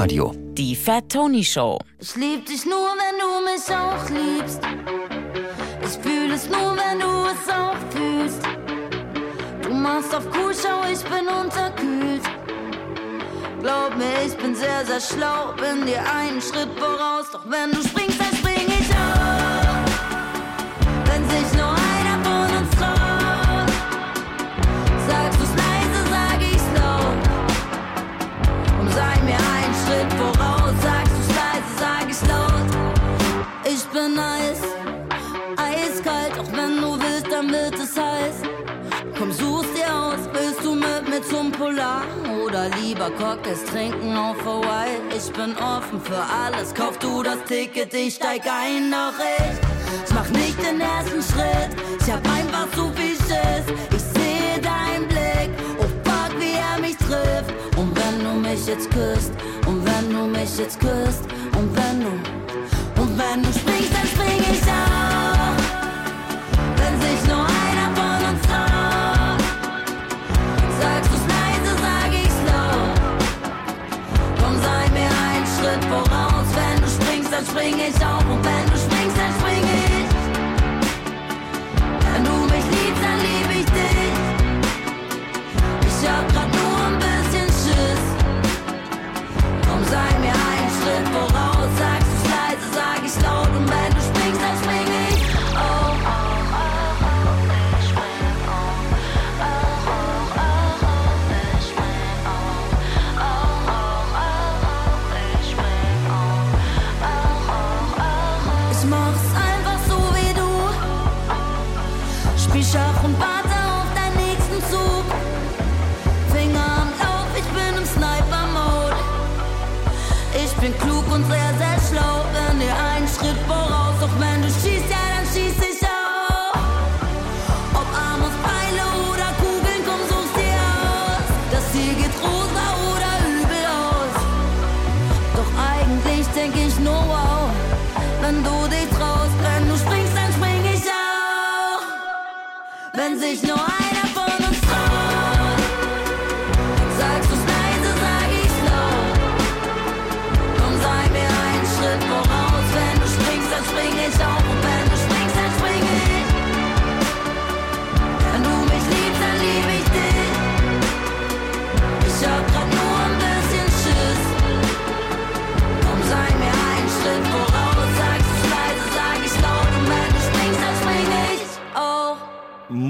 Radio. Die Fat Tony Show. Ich lieb dich nur, wenn du mich auch liebst. Ich fühle es nur, wenn du es auch fühlst. Du machst auf Kuhschau, ich bin unterkühlt. Glaub mir, ich bin sehr, sehr schlau, bin dir einen Schritt voraus. Doch wenn du springst, oder lieber Cocktails trinken auf Hawaii. Ich bin offen für alles, kauf du das Ticket, ich steig ein, doch ich, ich mach nicht den ersten Schritt. Ich hab einfach zu viel Schiss, ich seh deinen Blick, oh fuck, wie er mich trifft. Und wenn du mich jetzt küsst, und wenn du mich jetzt küsst, und wenn du, und wenn du springst.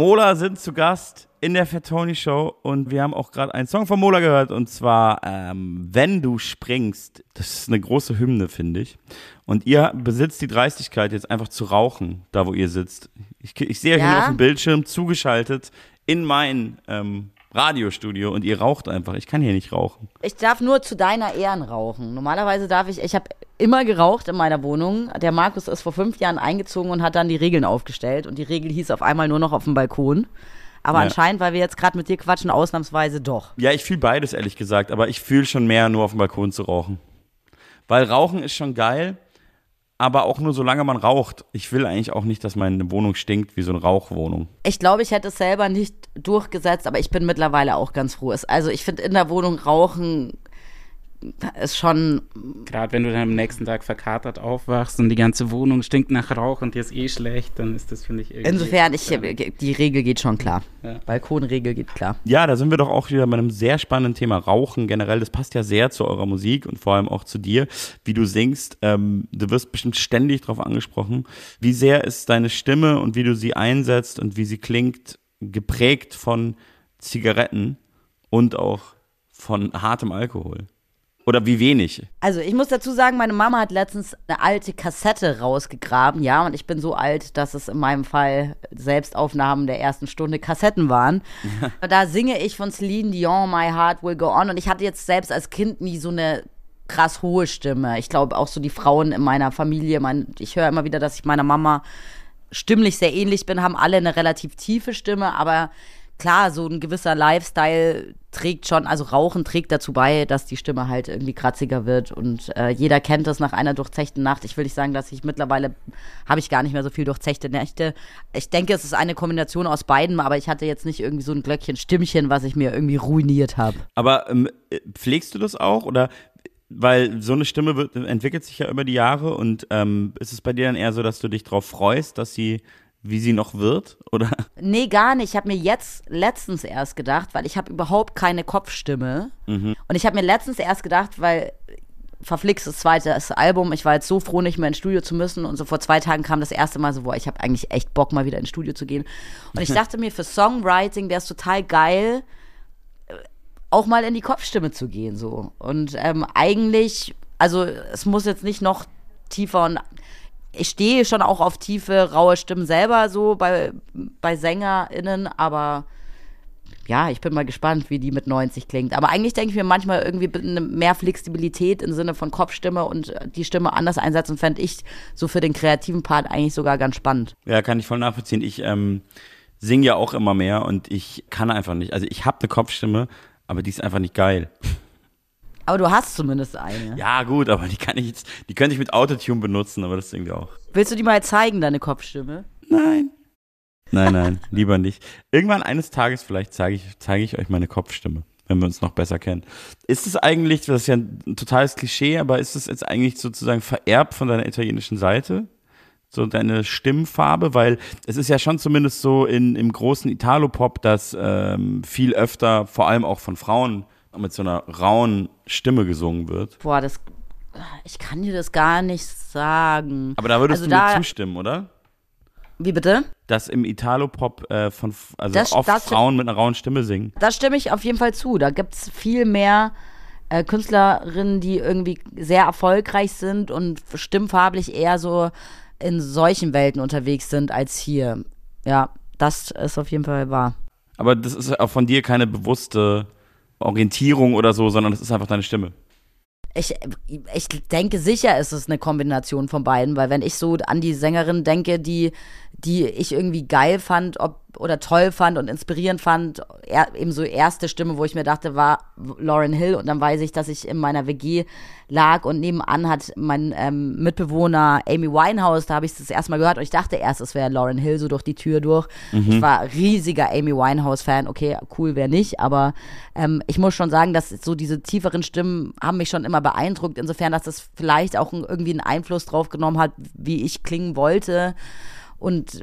Mola sind zu Gast in der Fat Tony Show und wir haben auch gerade einen Song von Mola gehört und zwar ähm, Wenn du springst. Das ist eine große Hymne, finde ich. Und ihr besitzt die Dreistigkeit, jetzt einfach zu rauchen, da wo ihr sitzt. Ich, ich sehe euch Ja? auf dem Bildschirm zugeschaltet in mein ähm, Radiostudio und ihr raucht einfach. Ich kann hier nicht rauchen. Ich darf nur zu deiner Ehren rauchen. Normalerweise darf ich, ich habe immer geraucht in meiner Wohnung. Der Markus ist vor fünf Jahren eingezogen und hat dann die Regeln aufgestellt. Und die Regel hieß auf einmal nur noch auf dem Balkon. Aber Ja. anscheinend, weil wir jetzt gerade mit dir quatschen, ausnahmsweise doch. Ja, ich fühle beides, ehrlich gesagt, aber ich fühle schon mehr, nur auf dem Balkon zu rauchen. Weil Rauchen ist schon geil, aber auch nur solange man raucht. Ich will eigentlich auch nicht, dass meine Wohnung stinkt wie so eine Rauchwohnung. Ich glaube, ich hätte es selber nicht durchgesetzt, aber ich bin mittlerweile auch ganz froh. Also ich finde in der Wohnung rauchen ist schon, Gerade wenn du dann am nächsten Tag verkatert aufwachst und die ganze Wohnung stinkt nach Rauch und dir ist eh schlecht, dann ist das, finde ich, irgendwie. insofern, ich, die Regel geht schon klar. Ja. Balkonregel geht klar. Ja, da sind wir doch auch wieder bei einem sehr spannenden Thema Rauchen generell. Das passt ja sehr zu eurer Musik und vor allem auch zu dir, wie du singst. Ähm, du wirst bestimmt ständig darauf angesprochen. Wie sehr ist deine Stimme und wie du sie einsetzt und wie sie klingt geprägt von Zigaretten und auch von hartem Alkohol? Oder wie wenig? Also ich muss dazu sagen, meine Mama hat letztens eine alte Kassette rausgegraben, ja, und ich bin so alt, dass es in meinem Fall Selbstaufnahmen der ersten Stunde Kassetten waren. Da singe ich von Celine Dion, My Heart Will Go On, und ich hatte jetzt selbst als Kind nie so eine krass hohe Stimme. Ich glaube auch so die Frauen in meiner Familie, mein, ich höre immer wieder, dass ich meiner Mama stimmlich sehr ähnlich bin, haben alle eine relativ tiefe Stimme, aber klar, so ein gewisser Lifestyle trägt schon, also Rauchen trägt dazu bei, dass die Stimme halt irgendwie kratziger wird und äh, jeder kennt das nach einer durchzechten Nacht. Ich will nicht sagen, dass ich mittlerweile habe ich gar nicht mehr so viel durchzechte Nächte. Ich denke, es ist eine Kombination aus beiden, aber ich hatte jetzt nicht irgendwie so ein Glöckchen Stimmchen, was ich mir irgendwie ruiniert habe. Aber ähm, äh, pflegst du das auch? Oder weil so eine Stimme wird, entwickelt sich ja über die Jahre und ähm, ist es bei dir dann eher so, dass du dich darauf freust, dass sie, wie sie noch wird? Oder? Nee, gar nicht. Ich habe mir jetzt letztens erst gedacht, weil ich habe überhaupt keine Kopfstimme. Und ich habe mir letztens erst gedacht, weil verflixtes zweites Album, ich war jetzt so froh, nicht mehr ins Studio zu müssen. Und so vor zwei Tagen kam das erste Mal so, boah, ich habe eigentlich echt Bock, mal wieder ins Studio zu gehen. Und ich dachte mir, für Songwriting wäre es total geil, äh, auch mal in die Kopfstimme zu gehen. so. Und ähm, eigentlich, also es muss jetzt nicht noch tiefer und ich stehe schon auch auf tiefe, raue Stimmen selber so bei, bei SängerInnen, aber ja, ich bin mal gespannt, wie die mit 90 klingt. Aber eigentlich denke ich mir manchmal irgendwie eine mehr Flexibilität im Sinne von Kopfstimme und die Stimme anders einsetzen, fände ich so für den kreativen Part eigentlich sogar ganz spannend. Ja, kann ich voll nachvollziehen. Ich ähm, singe ja auch immer mehr und ich kann einfach nicht. Also ich habe eine Kopfstimme, aber die ist einfach nicht geil. Aber du hast zumindest eine. Ja, gut, aber die kann ich jetzt, die könnte ich mit Autotune benutzen, aber das ist irgendwie auch. Willst du die mal zeigen, deine Kopfstimme? Nein. Nein, nein, lieber nicht. Irgendwann eines Tages vielleicht zeige ich, zeige ich euch meine Kopfstimme, wenn wir uns noch besser kennen. Ist es eigentlich, das ist ja ein totales Klischee, aber ist es jetzt eigentlich sozusagen vererbt von deiner italienischen Seite? So deine Stimmfarbe, weil es ist ja schon zumindest so in, im großen Italo-Pop, dass ähm, viel öfter, vor allem auch von Frauen, mit so einer rauen Stimme gesungen wird. Boah, das. Ich kann dir das gar nicht sagen. Aber da würdest Also du mir da- zustimmen, oder? Wie bitte? Dass im Italo-Pop äh, von, also Das- oft das- Frauen mit einer rauen Stimme singen. Da stimme ich auf jeden Fall zu. Da gibt es viel mehr äh, Künstlerinnen, die irgendwie sehr erfolgreich sind und stimmfarblich eher so in solchen Welten unterwegs sind als hier. Ja, das ist auf jeden Fall wahr. Aber das ist auch von dir keine bewusste Orientierung oder so, sondern das ist einfach deine Stimme. Ich, ich denke sicher, ist es eine Kombination von beiden, weil wenn ich so an die Sängerin denke, die, die ich irgendwie geil fand ob, oder toll fand und inspirierend fand. Er, eben so erste Stimme, wo ich mir dachte, war Lauren Hill. Und dann weiß ich, dass ich in meiner WG lag und nebenan hat mein ähm, Mitbewohner Amy Winehouse, da habe ich es das erste Mal gehört und ich dachte erst, es wäre Lauren Hill so durch die Tür durch. Ich war riesiger Amy Winehouse-Fan. Okay, cool wäre nicht, aber ähm, ich muss schon sagen, dass so diese tieferen Stimmen haben mich schon immer beeindruckt. Insofern, dass das vielleicht auch irgendwie einen Einfluss drauf genommen hat, wie ich klingen wollte und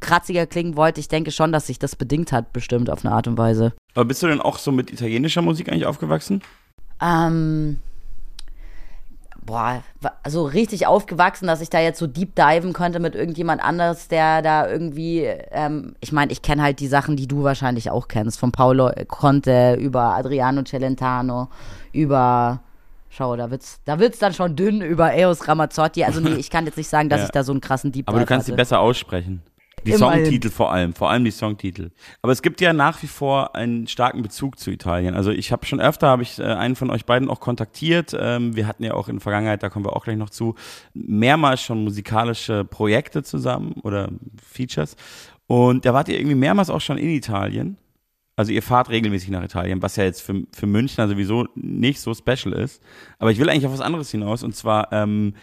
kratziger klingen wollte. Ich denke schon, dass sich das bedingt hat, bestimmt auf eine Art und Weise. Aber bist du denn auch so mit italienischer Musik eigentlich aufgewachsen? Ähm, boah, also richtig aufgewachsen, dass ich da jetzt so deep diven könnte mit irgendjemand anders, der da irgendwie, ähm, ich meine, ich kenne halt die Sachen, die du wahrscheinlich auch kennst, von Paolo Conte über Adriano Celentano, über Schau, da wird's, da wird's dann schon dünn über Eos Ramazzotti. Also nee, ich kann jetzt nicht sagen, dass Ja. ich da so einen krassen Deep Aber du kannst sie hatte. besser aussprechen. Die Immerhin. Songtitel vor allem, vor allem die Songtitel. Aber es gibt ja nach wie vor einen starken Bezug zu Italien. Also ich habe schon öfter, habe ich äh, einen von euch beiden auch kontaktiert. Ähm, wir hatten ja auch in der Vergangenheit, da kommen wir auch gleich noch zu, mehrmals schon musikalische Projekte zusammen oder Features. Und da wart ihr irgendwie mehrmals auch schon in Italien. Also ihr fahrt regelmäßig nach Italien, was ja jetzt für, für Münchner sowieso nicht so special ist. Aber ich will eigentlich auf was anderes hinaus. Und zwar, ähm,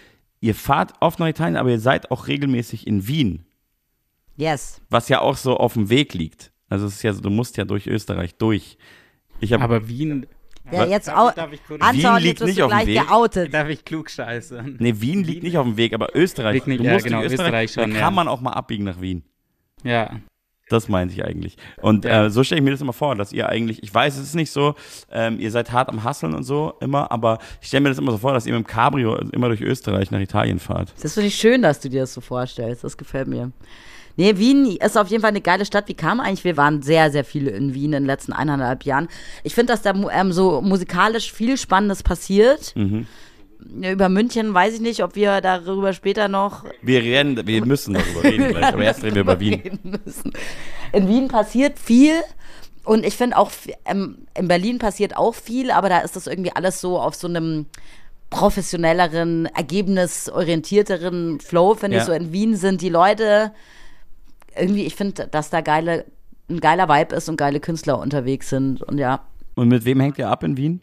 ihr fahrt oft nach Italien, aber ihr seid auch regelmäßig in Wien Yes. was ja auch so auf dem Weg liegt. Also es ist ja so, du musst ja durch Österreich durch. Ich habe Aber Wien, Ja, jetzt Darf au ich- darf ich kurz- Anton, Wien liegt nicht auf dem gleich Weg. geoutet. darf ich klug scheißen? nee, Wien liegt nicht auf dem Weg, aber Österreich. Liegt nicht- du ja, musst genau, durch Österreich, Österreich schon, da ja. kann man auch mal abbiegen nach Wien. Ja. Das meinte ich eigentlich. Und äh, so stelle ich mir das immer vor, dass ihr eigentlich, ich weiß, es ist nicht so, ähm, ihr seid hart am Hasseln und so immer, aber ich stelle mir das immer so vor, dass ihr mit dem Cabrio immer durch Österreich nach Italien fahrt. Das finde ich schön, dass du dir das so vorstellst. Das gefällt mir. Nee, Wien ist auf jeden Fall eine geile Stadt. Wie kam eigentlich? Wir waren sehr, sehr viele in Wien in den letzten eineinhalb Jahren. Ich finde, dass da ähm, so musikalisch viel Spannendes passiert. Ja, Über München weiß ich nicht, ob wir darüber später noch Wir reden, wir müssen darüber reden gleich, aber erst reden wir über Wien. In Wien passiert viel. Und ich finde auch, ähm, in Berlin passiert auch viel, aber da ist das irgendwie alles so auf so einem professionelleren, ergebnisorientierteren Flow, finde Ja. ich. So in Wien sind die Leute irgendwie, ich finde, dass da geile, ein geiler Vibe ist und geile Künstler unterwegs sind. Und ja, Und mit wem hängt ihr ab in Wien?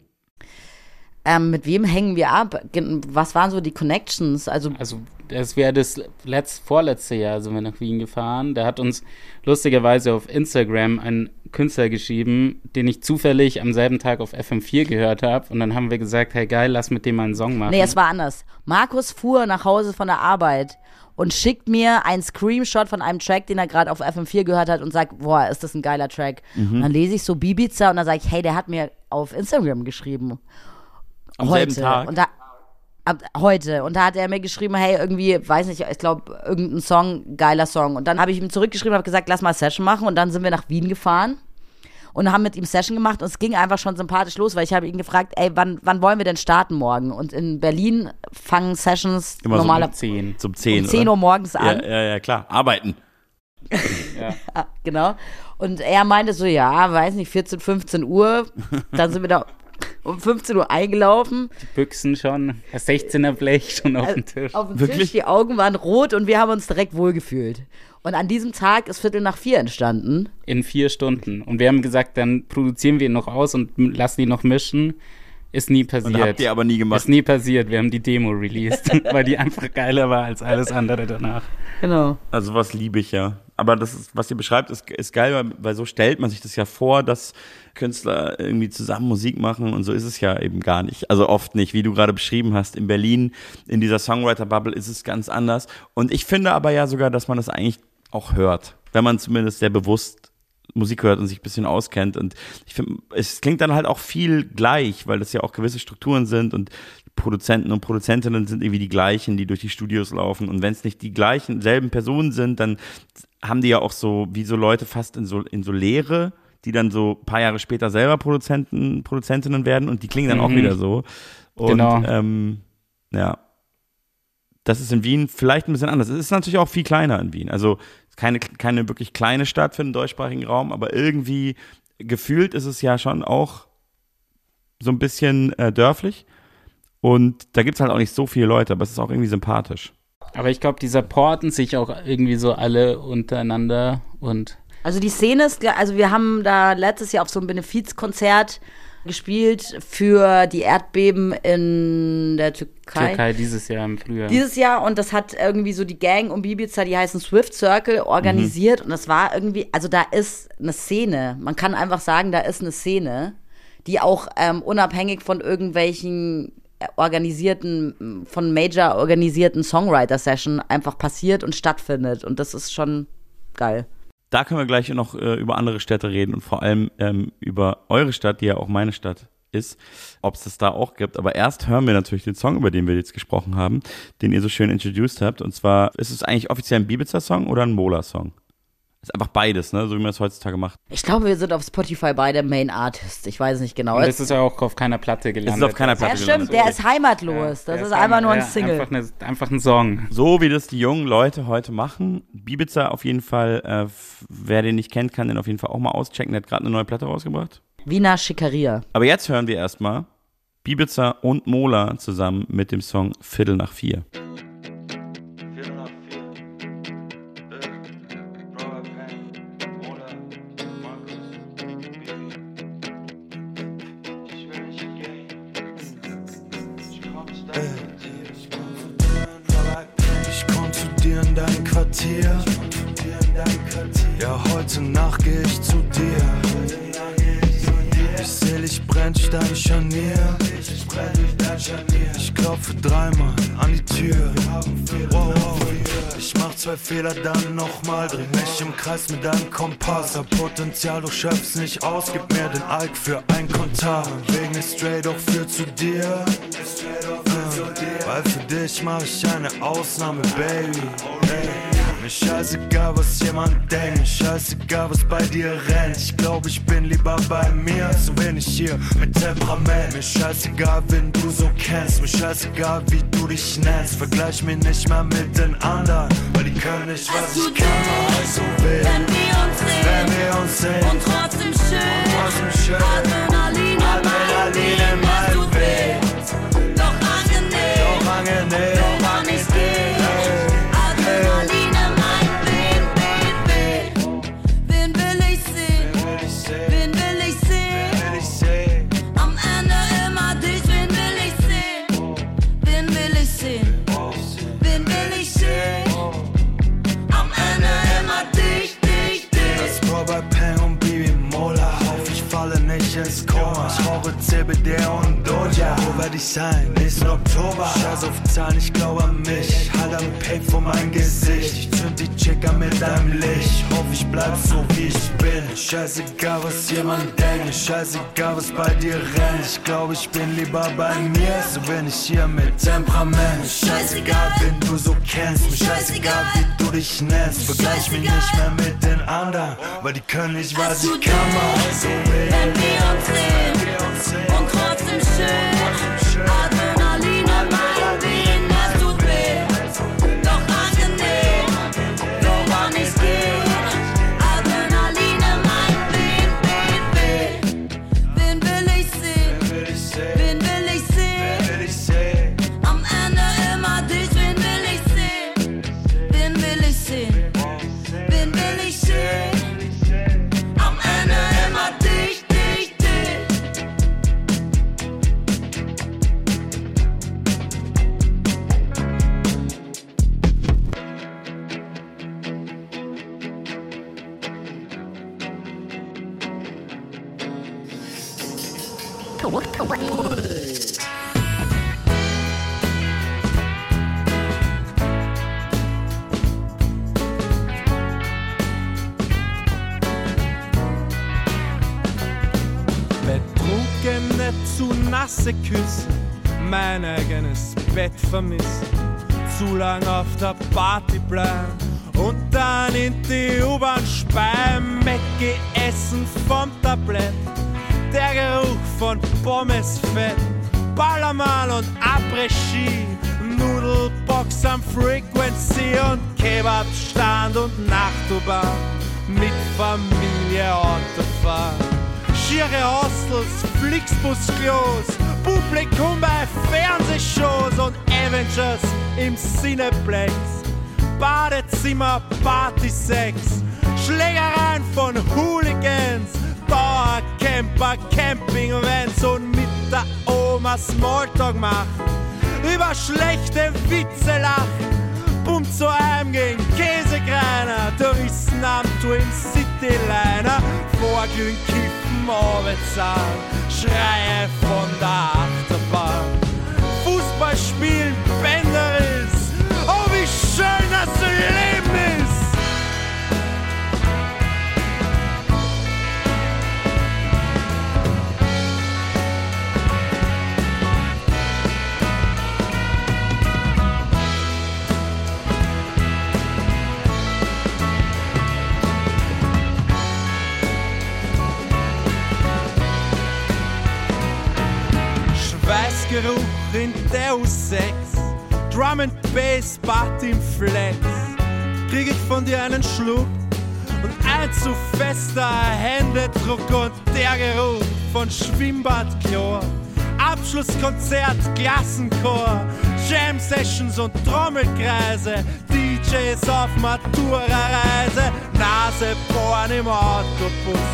Ähm, mit wem hängen wir ab? Was waren so die Connections? Also, Also, das wäre das letzt, vorletzte Jahr sind wir nach Wien gefahren. Da hat uns lustigerweise auf Instagram ein Künstler geschrieben, den ich zufällig am selben Tag auf FM4 gehört habe. Und dann haben wir gesagt, hey geil, lass mit dem mal einen Song machen. nee, es war anders. Markus fuhr nach Hause von der Arbeit und schickt mir einen Screenshot von einem Track, den er gerade auf FM4 gehört hat und sagt, boah, ist das ein geiler Track. Mhm. Und dann lese ich so Bibiza und dann sage ich, hey, der hat mir auf Instagram geschrieben. Am heute. selben Tag? Und da, ab, heute. Und da hat er mir geschrieben, hey, irgendwie, weiß nicht, ich glaube, irgendein Song, geiler Song. Und dann habe ich ihm zurückgeschrieben, habe gesagt, lass mal Session machen. Und dann sind wir nach Wien gefahren und haben mit ihm Session gemacht. Und es ging einfach schon sympathisch los, weil ich habe ihn gefragt, ey, wann, wann wollen wir denn starten morgen? Und in Berlin fangen Sessions Immer so normaler Um 10. Zum 10, um 10 oder? Uhr morgens an. Ja, ja, ja, klar. Arbeiten. Ah, genau. Und er meinte so, ja, weiß nicht, 14, 15 Uhr. Dann sind wir da um 15 Uhr eingelaufen. Büchsen schon, das 16er Blech schon auf dem Tisch. Äh, Auf dem Wirklich? Tisch, die Augen waren rot und wir haben uns direkt wohlgefühlt. Und an diesem Tag ist Viertel nach vier entstanden. in vier Stunden. Und wir haben gesagt, dann produzieren wir ihn noch aus und lassen ihn noch mischen. Ist nie passiert. Und habt ihr aber nie gemacht. Ist nie passiert. Wir haben die Demo released, weil die einfach geiler war als alles andere danach. Genau. Also was liebe ich ja. Aber das ist, was ihr beschreibt, ist, ist geil, weil, weil so stellt man sich das ja vor, dass Künstler irgendwie zusammen Musik machen und so ist es ja eben gar nicht. Also oft nicht, wie du gerade beschrieben hast. In Berlin, in dieser Songwriter-Bubble ist es ganz anders. Und ich finde aber ja sogar, dass man das eigentlich auch hört. Wenn man zumindest sehr bewusst Musik hört und sich ein bisschen auskennt. Und ich finde, es klingt dann halt auch viel gleich, weil das ja auch gewisse Strukturen sind und Produzenten und Produzentinnen sind irgendwie die gleichen, die durch die Studios laufen. Und wenn es nicht die gleichen, selben Personen sind, dann haben die ja auch so, wie so Leute fast in so, in so Lehre, die dann so ein paar Jahre später selber Produzenten, Produzentinnen werden und die klingen dann auch Mhm. wieder so. Und, Genau. ähm, ja. Das ist in Wien vielleicht ein bisschen anders. Es ist natürlich auch viel kleiner in Wien. Also keine, keine wirklich kleine Stadt für den deutschsprachigen Raum, aber irgendwie gefühlt ist es ja schon auch so ein bisschen äh, dörflich. Und da gibt es halt auch nicht so viele Leute, aber es ist auch irgendwie sympathisch. Aber ich glaube, die supporten sich auch irgendwie so alle untereinander und Also die Szene ist, also wir haben da letztes Jahr auf so einem Benefizkonzert gespielt für die Erdbeben in der Türkei. Türkei dieses Jahr im Frühjahr. Dieses Jahr und das hat irgendwie so die Gang um Bibiza, die heißen Swift Circle, organisiert und das war irgendwie, also da ist eine Szene. Man kann einfach sagen, da ist eine Szene, die auch ähm, unabhängig von irgendwelchen organisierten, von Major organisierten Songwriter-Session einfach passiert und stattfindet und das ist schon geil. Da können wir gleich noch äh, über andere Städte reden und vor allem ähm, über eure Stadt, die ja auch meine Stadt ist, ob es das da auch gibt. Aber erst hören wir natürlich den Song, über den wir jetzt gesprochen haben, den ihr so schön introduced habt. Und zwar ist es eigentlich offiziell ein Bibiza-Song oder ein Mola-Song? Ist einfach beides, ne? So wie man es heutzutage macht. Ich glaube, wir sind auf Spotify beide Main Artists. Ich weiß nicht genau. und das ist ja auch auf keiner Platte gelandet. auf keiner ja, Platte stimmt, gelandet. der ist heimatlos. das Der ist einfach nur ein ja, Single. Einfach, eine, einfach ein Song. So wie das die jungen Leute heute machen. Bibiza auf jeden Fall, äh, wer den nicht kennt, kann den auf jeden Fall auch mal auschecken. Der hat gerade eine neue Platte rausgebracht. Wiener Schickeria. Aber jetzt hören wir erstmal Bibiza und Mola zusammen mit dem Song Viertel nach vier. Quartier. Ja, heute Nacht geh ich zu dir. Ich seh dich brennt dein Scharnier. Ich klopfe dreimal an die Tür. Wow, wow. Ich mach zwei Fehler, dann nochmal. Dreh mich im Kreis mit deinem Kompass. Hab Potenzial, du schöpfst nicht aus. Gib mir den Alk für ein Kontar. Wegen ist straight auch für zu dir. Weil für dich mach ich eine Ausnahme, Baby. Hey. Mir scheißegal, was jemand denkt. Mir scheißegal, was bei dir rennt. Ich glaub, ich bin lieber bei mir. Zu wenig hier mit Temperament. Mir scheißegal, wen du so kennst. Mir scheißegal, wie du dich nennst. Vergleich mich nicht mehr mit den anderen. Weil die können nicht, was ich kann. Also will, Wenn wir uns sehen wenn wir uns sehen. und trotzdem schön. Trotzdem schön. Adrenalin in Adrenalin in meinem CBD und Doja. Wo werd ich sein? Nächsten Oktober. Scheiß auf Zahlen, ich glaube an mich. Ich halt am Pape vor mein Gesicht. Ich zünd die Chicker mit deinem Licht. Hoff, ich bleib so wie ich bin. Scheißegal, was jemand denkt. Scheißegal, was bei dir rennt. Ich glaube, ich bin lieber bei mir. So bin ich hier mit Temperament. Scheißegal, wen du so kennst. Mir scheißegal, wie du dich nennst. Vergleich mich nicht mehr mit den anderen. Weil die können nicht, was ich kann. Mach so Wenn wir uns sehen und Küssen, mein eigenes Bett vermissen, zu lang auf der Party bleiben und dann in die U-Bahn speien, Mecke essen vom Tablett, der Geruch von Pommesfett, Ballermann und Après-Ski, Nudelbox am Frequency und Kebabstand und Nachtobahn mit Familie Autofahren. Schiere Hostels, Flixbus-Klos, Cineplex. Badezimmer, Partysex, Schlägereien von Hooligans, Dauercamper, Campingvans und mit der Oma Smalltalk macht, über schlechte Witze lacht, pumpt zu einem gegen Käsekreiner, Touristen am Twin City Liner, Vorglühen, Kiffen, Arbeitszahn, Schreie von der Achterbahn, Fußball spielen, schön das Bass, Party im Flex. Krieg ich von dir einen Schluck? Und ein zu fester Händedruck und der Geruch von Schwimmbadchlor. Abschlusskonzert, Klassenchor, Jam Sessions und Trommelkreise, DJs auf Matura-Reise, Nase bohren im Autobus,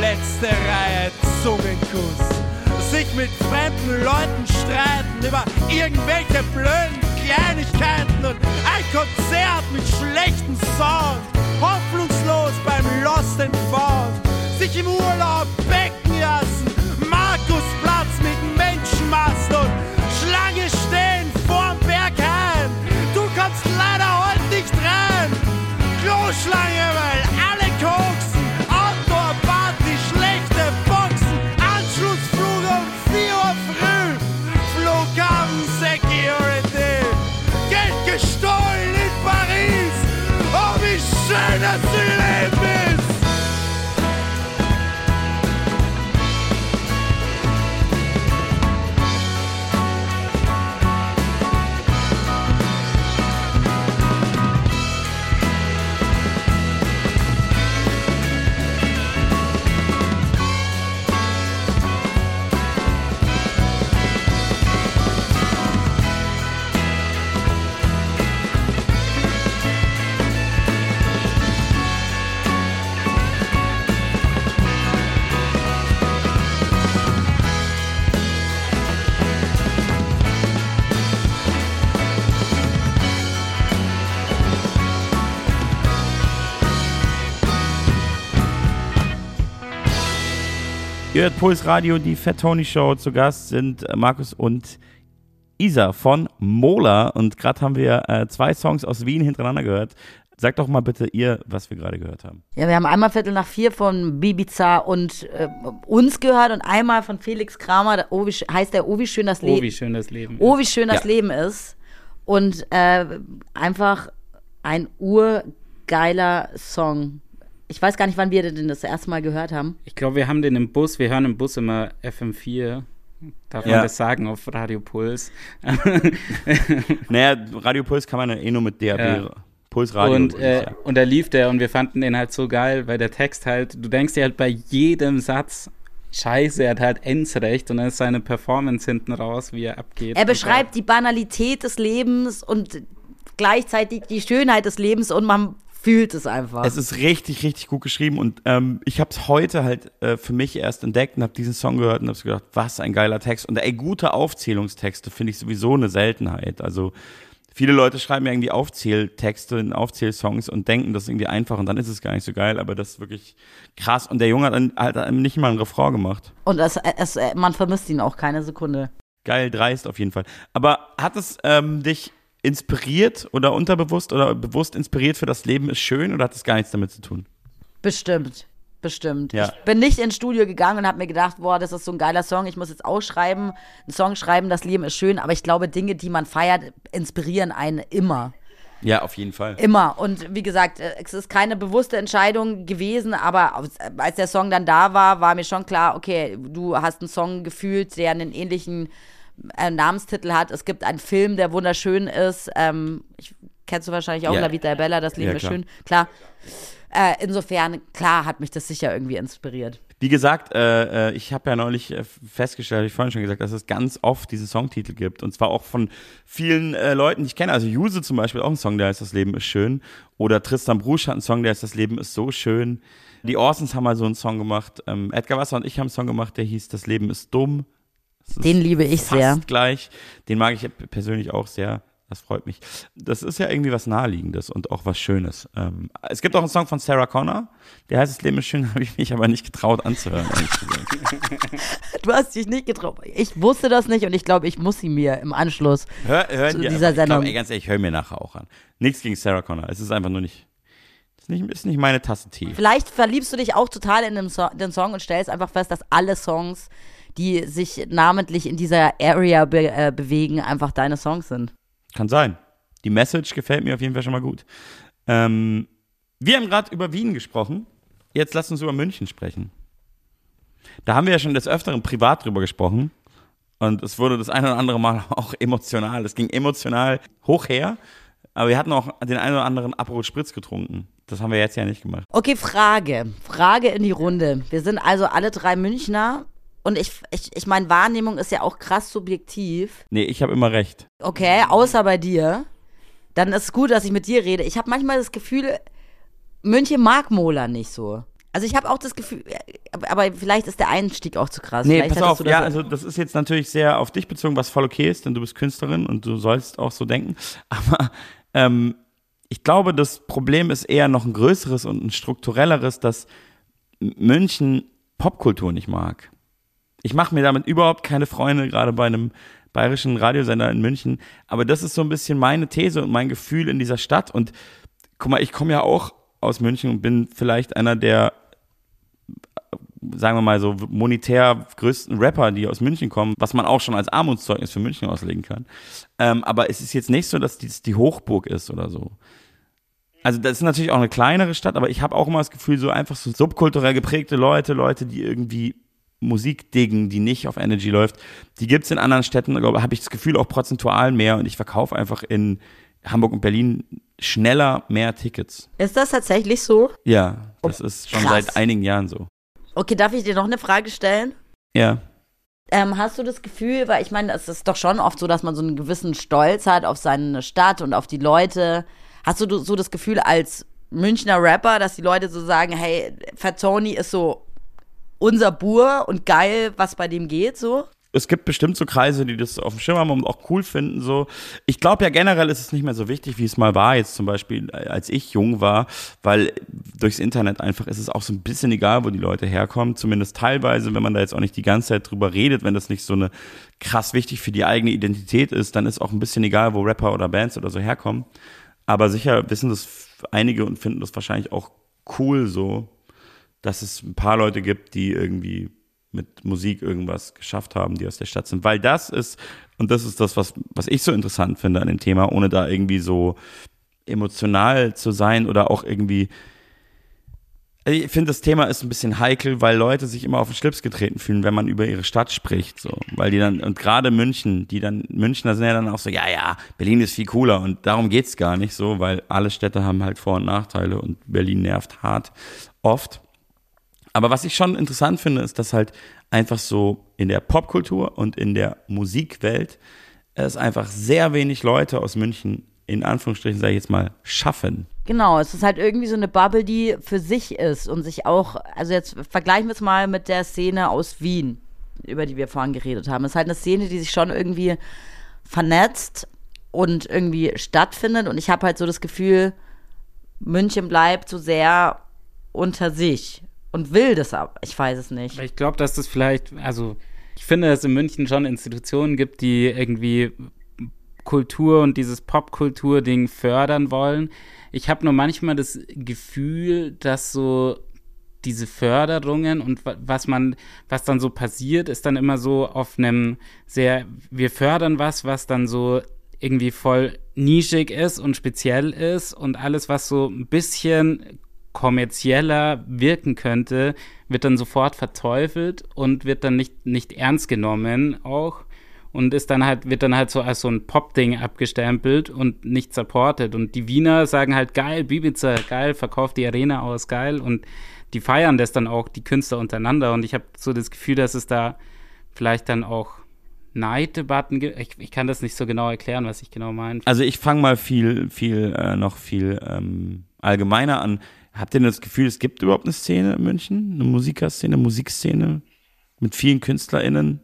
letzte Reihe Zungenkuss. Sich mit fremden Leuten streiten über irgendwelche blöden Kleinigkeiten und ein Konzert mit schlechten Sound, hoffnungslos beim Lost and Found, sich im Urlaub becken lassen, Markusplatz mit Menschenmassen und Schlange stehen vorm Berghain. Du kommst leider heute nicht rein. Kloschlange, Ihr hört Puls Radio, die Fat Tony Show. Zu Gast sind Markus und Isa von Mola. Und gerade haben wir äh, zwei Songs aus Wien hintereinander gehört. Sagt doch mal bitte ihr, was wir gerade gehört haben. Ja, wir haben einmal Viertel nach vier von Bibiza und äh, uns gehört und einmal von Felix Kramer, der, oh, wie, heißt der Oh, wie schön das Oh, Leben wie schön das Leben Oh, ist. wie schön das Ja. Leben ist. Und äh, einfach ein urgeiler Song. Ich weiß gar nicht, wann wir den das erste Mal gehört haben. Ich glaube, wir haben den im Bus, wir hören im Bus immer FM4. Darf Ja. man das sagen auf Radio Puls? Naja, Radio Puls kann man ja eh nur mit DAB. Ja. Puls Radio. und, äh, ja. und da lief der und wir fanden den halt so geil, weil der Text halt, du denkst dir halt bei jedem Satz, Scheiße, er hat halt Ends-Recht und dann ist seine Performance hinten raus, wie er abgeht. Er beschreibt die Banalität des Lebens und gleichzeitig die Schönheit des Lebens und man fühlt es einfach. Es ist richtig, richtig gut geschrieben und ähm, ich habe es heute halt äh, für mich erst entdeckt und habe diesen Song gehört und habe gedacht, was ein geiler Text. Und ey, gute Aufzählungstexte finde ich sowieso eine Seltenheit. Also viele Leute schreiben ja irgendwie Aufzähltexte in Aufzählsongs und denken, das ist irgendwie einfach und dann ist es gar nicht so geil, aber das ist wirklich krass. Und der Junge hat dann halt einem nicht mal einen Refrain gemacht. und es, es, man vermisst ihn auch keine Sekunde. Geil, dreist auf jeden Fall. Aber hat es ähm, dich inspiriert oder unterbewusst oder bewusst inspiriert für das Leben ist schön oder hat es gar nichts damit zu tun? Bestimmt. Bestimmt. Ja. Ich bin nicht ins Studio gegangen und habe mir gedacht, boah, das ist so ein geiler Song, ich muss jetzt ausschreiben, einen Song schreiben, das Leben ist schön, aber ich glaube, Dinge, die man feiert, inspirieren einen immer. Ja, auf jeden Fall. Immer. Und wie gesagt, äh, es ist keine bewusste Entscheidung gewesen, aber aus- als der Song dann da war, war mir schon klar, okay, du hast einen Song gefühlt, der einen ähnlichen äh, Namenstitel hat. Es gibt einen Film, der wunderschön ist. Ähm, ich, kennst du wahrscheinlich auch, Ja. La Vita e Bella, das Leben Ja, ist schön. Klar. Äh, insofern, klar, hat mich das sicher irgendwie inspiriert. Wie gesagt, äh, äh, ich habe ja neulich äh, festgestellt, habe ich vorhin schon gesagt, dass es ganz oft diese Songtitel gibt. Und zwar auch von vielen äh, Leuten, die ich kenne. Also Juse zum Beispiel auch ein Song, der heißt Das Leben ist schön. Oder Tristan Brusch hat einen Song, der heißt Das Leben ist so schön. Die Orsons haben mal so einen Song gemacht. Ähm, Edgar Wasser und ich haben einen Song gemacht, der hieß Das Leben ist dumm. Den liebe ich fast sehr. gleich. Den mag ich persönlich auch sehr. Das freut mich. Das ist ja irgendwie was Naheliegendes und auch was Schönes. Ähm, es gibt auch einen Song von Sarah Connor, der heißt Das Leben ist schön, habe ich mich aber nicht getraut anzuhören. Du hast dich nicht getraut. Ich wusste das nicht und ich glaube, ich muss sie mir im Anschluss Hör, hören zu dieser aber ich glaub, Sendung. ganz ehrlich, hör mir nachher auch an. Nichts gegen Sarah Connor. Es ist einfach nur nicht, ist nicht, ist nicht meine Tasse Tee. Vielleicht verliebst du dich auch total in den, so den Song und stellst einfach fest, dass alle Songs, die sich namentlich in dieser Area be äh, bewegen, einfach deine Songs sind. Kann sein. Die Message gefällt mir auf jeden Fall schon mal gut. Ähm, wir haben gerade über Wien gesprochen. Jetzt lass uns über München sprechen. Da haben wir ja schon des Öfteren privat drüber gesprochen. Und es wurde das ein oder andere Mal auch emotional. Es ging emotional hoch her. Aber wir hatten auch den einen oder anderen Aperol Spritz getrunken. Das haben wir jetzt ja nicht gemacht. Okay, Frage. Frage in die Runde. Wir sind also alle drei Münchner und ich, ich, ich meine, Wahrnehmung ist ja auch krass subjektiv. Nee, ich habe immer recht. Okay, außer bei dir. Dann ist es gut, dass ich mit dir rede. Ich habe manchmal das Gefühl, München mag Mola nicht so. Also ich habe auch das Gefühl, aber- aber vielleicht ist der Einstieg auch zu krass. Nee, vielleicht pass auf, ja, so- also das ist jetzt natürlich sehr auf dich bezogen, was voll okay ist, denn du bist Künstlerin und du sollst auch so denken. Aber ähm, ich glaube, das Problem ist eher noch ein größeres und ein strukturelleres, dass München Popkultur nicht mag. Ich mache mir damit überhaupt keine Freunde, gerade bei einem bayerischen Radiosender in München. Aber das ist so ein bisschen meine These und mein Gefühl in dieser Stadt. Und guck mal, ich komme ja auch aus München und bin vielleicht einer der sagen wir mal so, monetär größten Rapper, die aus München kommen, was man auch schon als Armutszeugnis für München auslegen kann. Ähm, aber es ist jetzt nicht so, dass dies die Hochburg ist oder so. Also das ist natürlich auch eine kleinere Stadt, aber ich habe auch immer das Gefühl, so einfach so subkulturell geprägte Leute, Leute, die irgendwie Musik diggen, die nicht auf Energy läuft, die gibt's in anderen Städten, glaube habe ich das Gefühl, auch prozentual mehr und ich verkaufe einfach in Hamburg und Berlin schneller mehr Tickets. Ist das tatsächlich so? Ja, das ist schon krass. seit einigen Jahren so. Okay, darf ich dir noch eine Frage stellen? Ja. Ähm, hast du das Gefühl, weil ich meine, es ist doch schon oft so, dass man so einen gewissen Stolz hat auf seine Stadt und auf die Leute. Hast du so das Gefühl als Münchner Rapper, dass die Leute so sagen, hey, Fat Tony ist so unser Bur und geil, was bei dem geht, so? es gibt bestimmt so Kreise, die das auf dem Schirm haben und auch cool finden. So, ich glaube ja generell ist es nicht mehr so wichtig, wie es mal war. Jetzt zum Beispiel, äh, als ich jung war, weil durchs Internet einfach ist es auch so ein bisschen egal, wo die Leute herkommen. Zumindest teilweise, wenn man da jetzt auch nicht die ganze Zeit drüber redet, wenn das nicht so eine krass wichtig für die eigene Identität ist, dann ist auch ein bisschen egal, wo Rapper oder Bands oder so herkommen. Aber sicher wissen das einige und finden das wahrscheinlich auch cool so, dass es ein paar Leute gibt, die irgendwie mit Musik irgendwas geschafft haben, die aus der Stadt sind. Weil das ist, und das ist das, was, was ich so interessant finde an dem Thema, ohne da irgendwie so emotional zu sein oder auch irgendwie. Ich finde, das Thema ist ein bisschen heikel, weil Leute sich immer auf den Schlips getreten fühlen, wenn man über ihre Stadt spricht, so. Weil die dann, und gerade München, die dann, Münchner sind ja dann auch so, ja, ja, Berlin ist viel cooler und darum geht's gar nicht so, weil alle Städte haben halt Vor- und Nachteile und Berlin nervt hart oft. Aber was ich schon interessant finde, ist, dass halt einfach so in der Popkultur und in der Musikwelt es einfach sehr wenig Leute aus München, in Anführungsstrichen sage ich jetzt mal, schaffen. Genau, es ist halt irgendwie so eine Bubble, die für sich ist und sich auch, also jetzt vergleichen wir es mal mit der Szene aus Wien, über die wir vorhin geredet haben. Es ist halt eine Szene, die sich schon irgendwie vernetzt und irgendwie stattfindet und ich habe halt so das Gefühl, München bleibt so sehr unter sich und will das aber. Ich weiß es nicht. Ich glaube, dass das vielleicht, also ich finde, dass es in München schon Institutionen gibt, die irgendwie Kultur und dieses Popkultur-Ding fördern wollen. Ich habe nur manchmal das Gefühl, dass so diese Förderungen und wa- was man, was dann so passiert, ist dann immer so auf einem sehr, wir fördern was, was dann so irgendwie voll nischig ist und speziell ist und alles, was so ein bisschen kommerzieller wirken könnte, wird dann sofort verteufelt und wird dann nicht, nicht ernst genommen auch und ist dann halt, wird dann halt so als so ein Pop-Ding abgestempelt und nicht supported. Und die Wiener sagen halt, geil, Bibiza, geil, verkauft die Arena aus, geil. Und die feiern das dann auch, die Künstler untereinander. Und ich habe so das Gefühl, dass es da vielleicht dann auch Neiddebatten gibt. Ich, ich kann das nicht so genau erklären, was ich genau meine. Also ich fange mal viel, viel, äh, noch viel ähm, allgemeiner an. Habt ihr denn das Gefühl, es gibt überhaupt eine Szene in München? Eine Musikerszene, Musikszene mit vielen KünstlerInnen,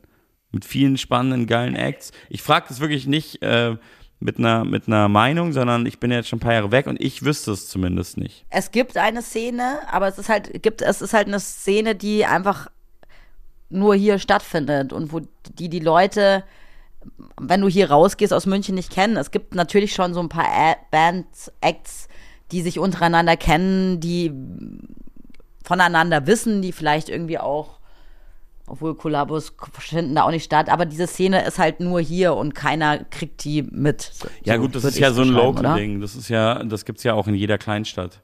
mit vielen spannenden, geilen Acts? Ich frage das wirklich nicht äh, mit, einer, mit einer Meinung, sondern ich bin jetzt schon ein paar Jahre weg und ich wüsste es zumindest nicht. Es gibt eine Szene, aber es ist halt, gibt, es ist halt eine Szene, die einfach nur hier stattfindet und wo die die Leute, wenn du hier rausgehst, aus München nicht kennen. Es gibt natürlich schon so ein paar Bands, Acts, die sich untereinander kennen, die voneinander wissen, die vielleicht irgendwie auch, obwohl Kollabos finden da auch nicht statt, aber diese Szene ist halt nur hier und keiner kriegt die mit. Ja So gut, das ist ja so ein? Local-Ding. Das ist ja, das gibt's ja auch in jeder Kleinstadt.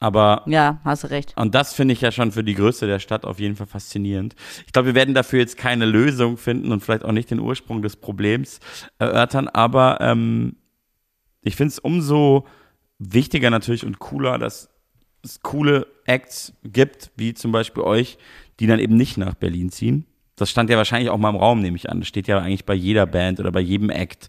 Aber Ja, hast du recht. Und das finde ich ja schon für die Größe der Stadt auf jeden Fall faszinierend. Ich glaube, wir werden dafür jetzt keine Lösung finden und vielleicht auch nicht den Ursprung des Problems erörtern, aber ähm, ich finde es umso wichtiger natürlich und cooler, dass es coole Acts gibt, wie zum Beispiel euch, die dann eben nicht nach Berlin ziehen. Das stand ja wahrscheinlich auch mal im Raum, nehme ich an. Das steht ja eigentlich bei jeder Band oder bei jedem Act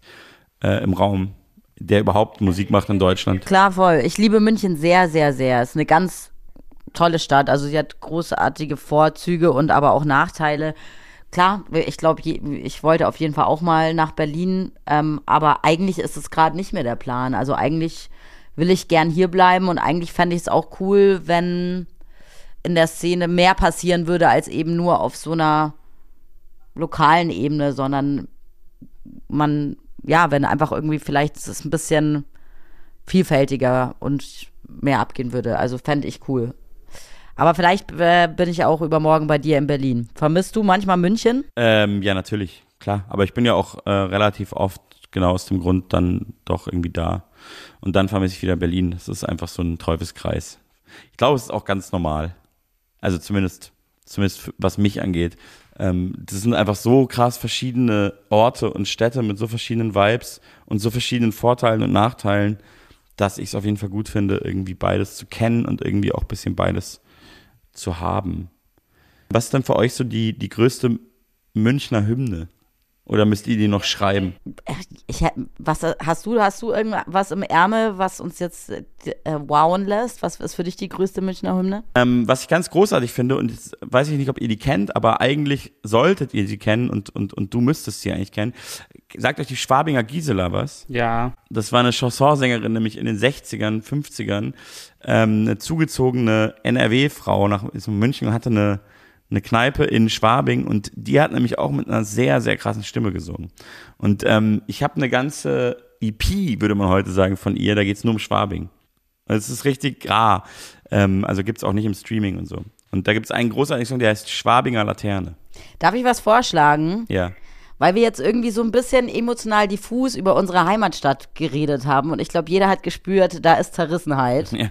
äh, im Raum, der überhaupt Musik macht in Deutschland. Klar, voll. Ich liebe München sehr, sehr, sehr. Es ist eine ganz tolle Stadt. Also sie hat großartige Vorzüge und aber auch Nachteile. Klar, ich glaube, ich wollte auf jeden Fall auch mal nach Berlin, ähm, aber eigentlich ist es gerade nicht mehr der Plan. Also eigentlich will ich gern hier bleiben und eigentlich fände ich es auch cool, wenn in der Szene mehr passieren würde, als eben nur auf so einer lokalen Ebene, sondern man, ja, wenn einfach irgendwie vielleicht es ein bisschen vielfältiger und mehr abgehen würde. Also fände ich cool. Aber vielleicht äh, bin ich auch übermorgen bei dir in Berlin. Vermisst du manchmal München? Ähm, ja, natürlich, klar. Aber ich bin ja auch äh, relativ oft genau aus dem Grund dann doch irgendwie da. Und dann vermisse ich wieder Berlin. Das ist einfach so ein Teufelskreis. Ich glaube, es ist auch ganz normal. Also zumindest, zumindest was mich angeht. Ähm, das sind einfach so krass verschiedene Orte und Städte mit so verschiedenen Vibes und so verschiedenen Vorteilen und Nachteilen, dass ich es auf jeden Fall gut finde, irgendwie beides zu kennen und irgendwie auch ein bisschen beides zu haben. Was ist denn für euch so die, die größte Münchner Hymne? Oder müsst ihr die noch schreiben? Ich, was hast du? Hast du irgendwas im Ärmel, was uns jetzt äh, wowen lässt? Was ist für dich die größte Münchner Hymne? Ähm, was ich ganz großartig finde, und jetzt weiß ich nicht, ob ihr die kennt, aber eigentlich solltet ihr sie kennen und, und, und du müsstest sie eigentlich kennen. Sagt euch die Schwabinger Gisela was? Ja. Das war eine Chansonsängerin, nämlich in den 60ern, 50ern, ähm, eine zugezogene NRW-Frau nach ist in München und hatte eine, eine Kneipe in Schwabing und die hat nämlich auch mit einer sehr, sehr krassen Stimme gesungen. Und ähm, ich habe eine ganze EP, würde man heute sagen, von ihr, da geht's nur um Schwabing. Es ist richtig rar. Ähm, also gibt's auch nicht im Streaming und so. Und da gibt's einen großartigen Song, der heißt Schwabinger Laterne. Darf ich was vorschlagen? Ja. Weil wir jetzt irgendwie so ein bisschen emotional diffus über unsere Heimatstadt geredet haben und ich glaube, jeder hat gespürt, da ist Zerrissenheit. Ja.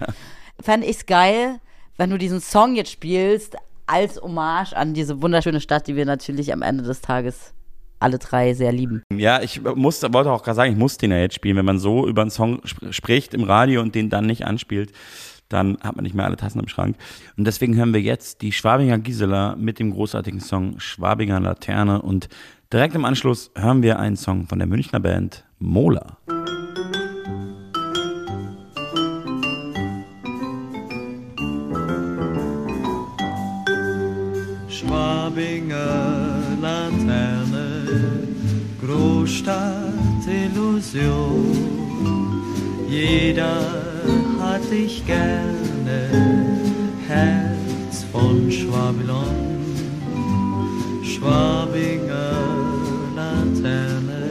Fände ich's geil, wenn du diesen Song jetzt spielst, als Hommage an diese wunderschöne Stadt, die wir natürlich am Ende des Tages alle drei sehr lieben. Ja, ich muss, wollte auch gerade sagen, ich muss den ja jetzt spielen. Wenn man so über einen Song sp spricht im Radio und den dann nicht anspielt, dann hat man nicht mehr alle Tassen im Schrank. Und deswegen hören wir jetzt die Schwabinger Gisela mit dem großartigen Song Schwabinger Laterne und direkt im Anschluss hören wir einen Song von der Münchner Band Mola. Schwabinger Laterne, Großstadt Illusion. Jeder hat dich gerne, Herz von Schwabilon. Schwabinger Laterne,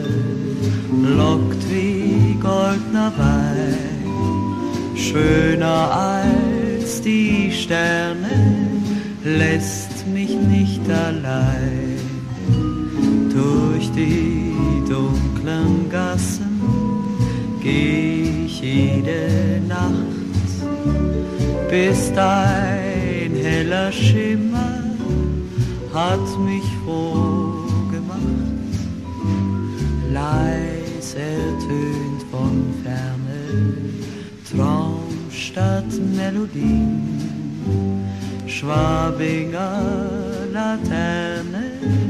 lockt wie goldener Wein, schöner als die Sterne lässt mich nicht allein durch die dunklen Gassen geh ich jede Nacht, bis dein heller Schimmer hat mich froh gemacht. Leis ertönt von Ferne Traumstadt Melodien Schwabinger Laterne,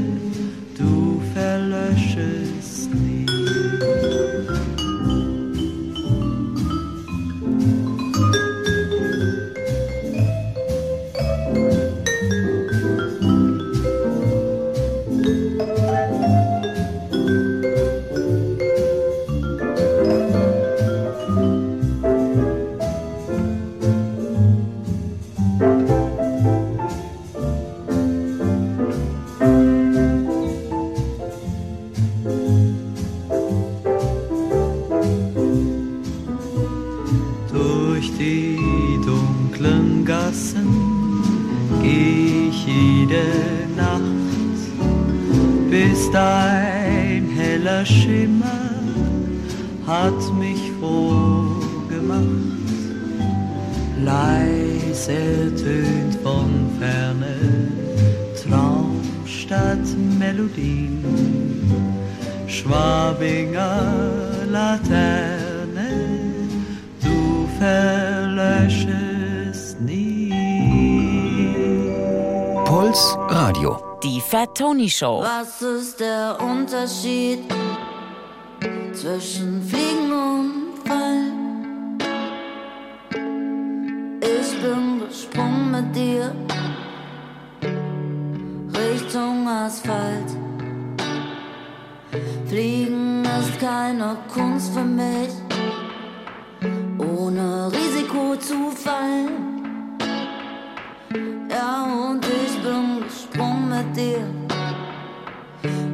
Fat Tony Show. Was ist der Unterschied zwischen Fliegen und Fallen? Ich bin gesprungen mit dir Richtung Asphalt. Fliegen ist keine Kunst für mich, ohne Risiko zu fallen. Ja, und ich mit dir.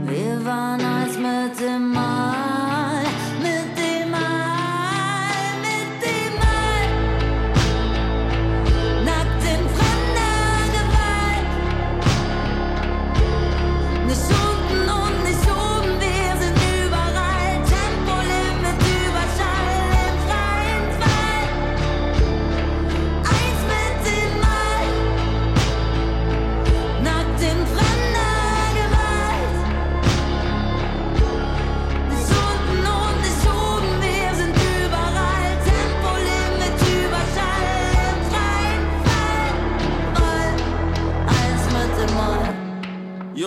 Wir waren eins mit dem Mal,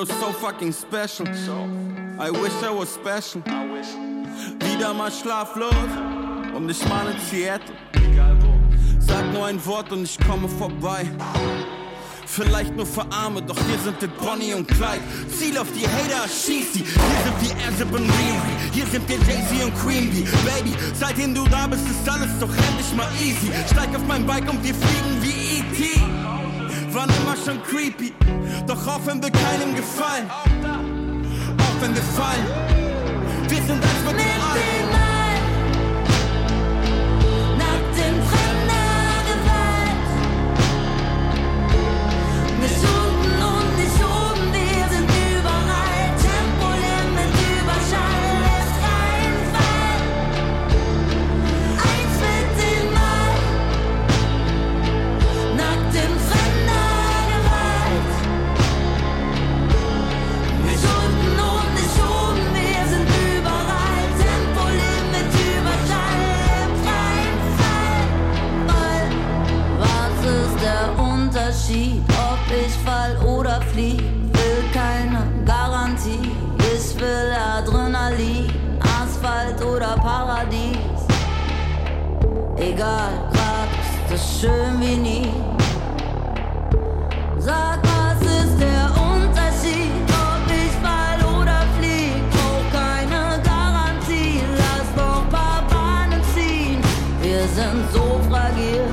You're so fucking special. I wish I was special. Wieder mal schlaflos, um dich mal in Seattle. Sag nur ein Wort und ich komme vorbei. Vielleicht nur für Arme, doch hier sind wir Bonnie und Clyde. Ziel auf die Hater, schieß sie. Hier sind wir Azib und Riri. Hier sind wir Jay-Z und Queen Bee. Baby, seitdem du da bist, ist alles doch endlich mal easy. Steig auf mein Bike und wir fliegen wie E.T. Waren immer schon creepy, doch wenn wir keinem gefallen. Auch wenn wir fallen, flieg? Will keine Garantie, ich will Adrenalin, Asphalt oder Paradies. Egal, grad ist es schön wie nie. Sag, was ist der Unterschied, ob ich fall oder flieg? Brauch keine Garantie, lass doch paar Bahnen ziehen. Wir sind so fragil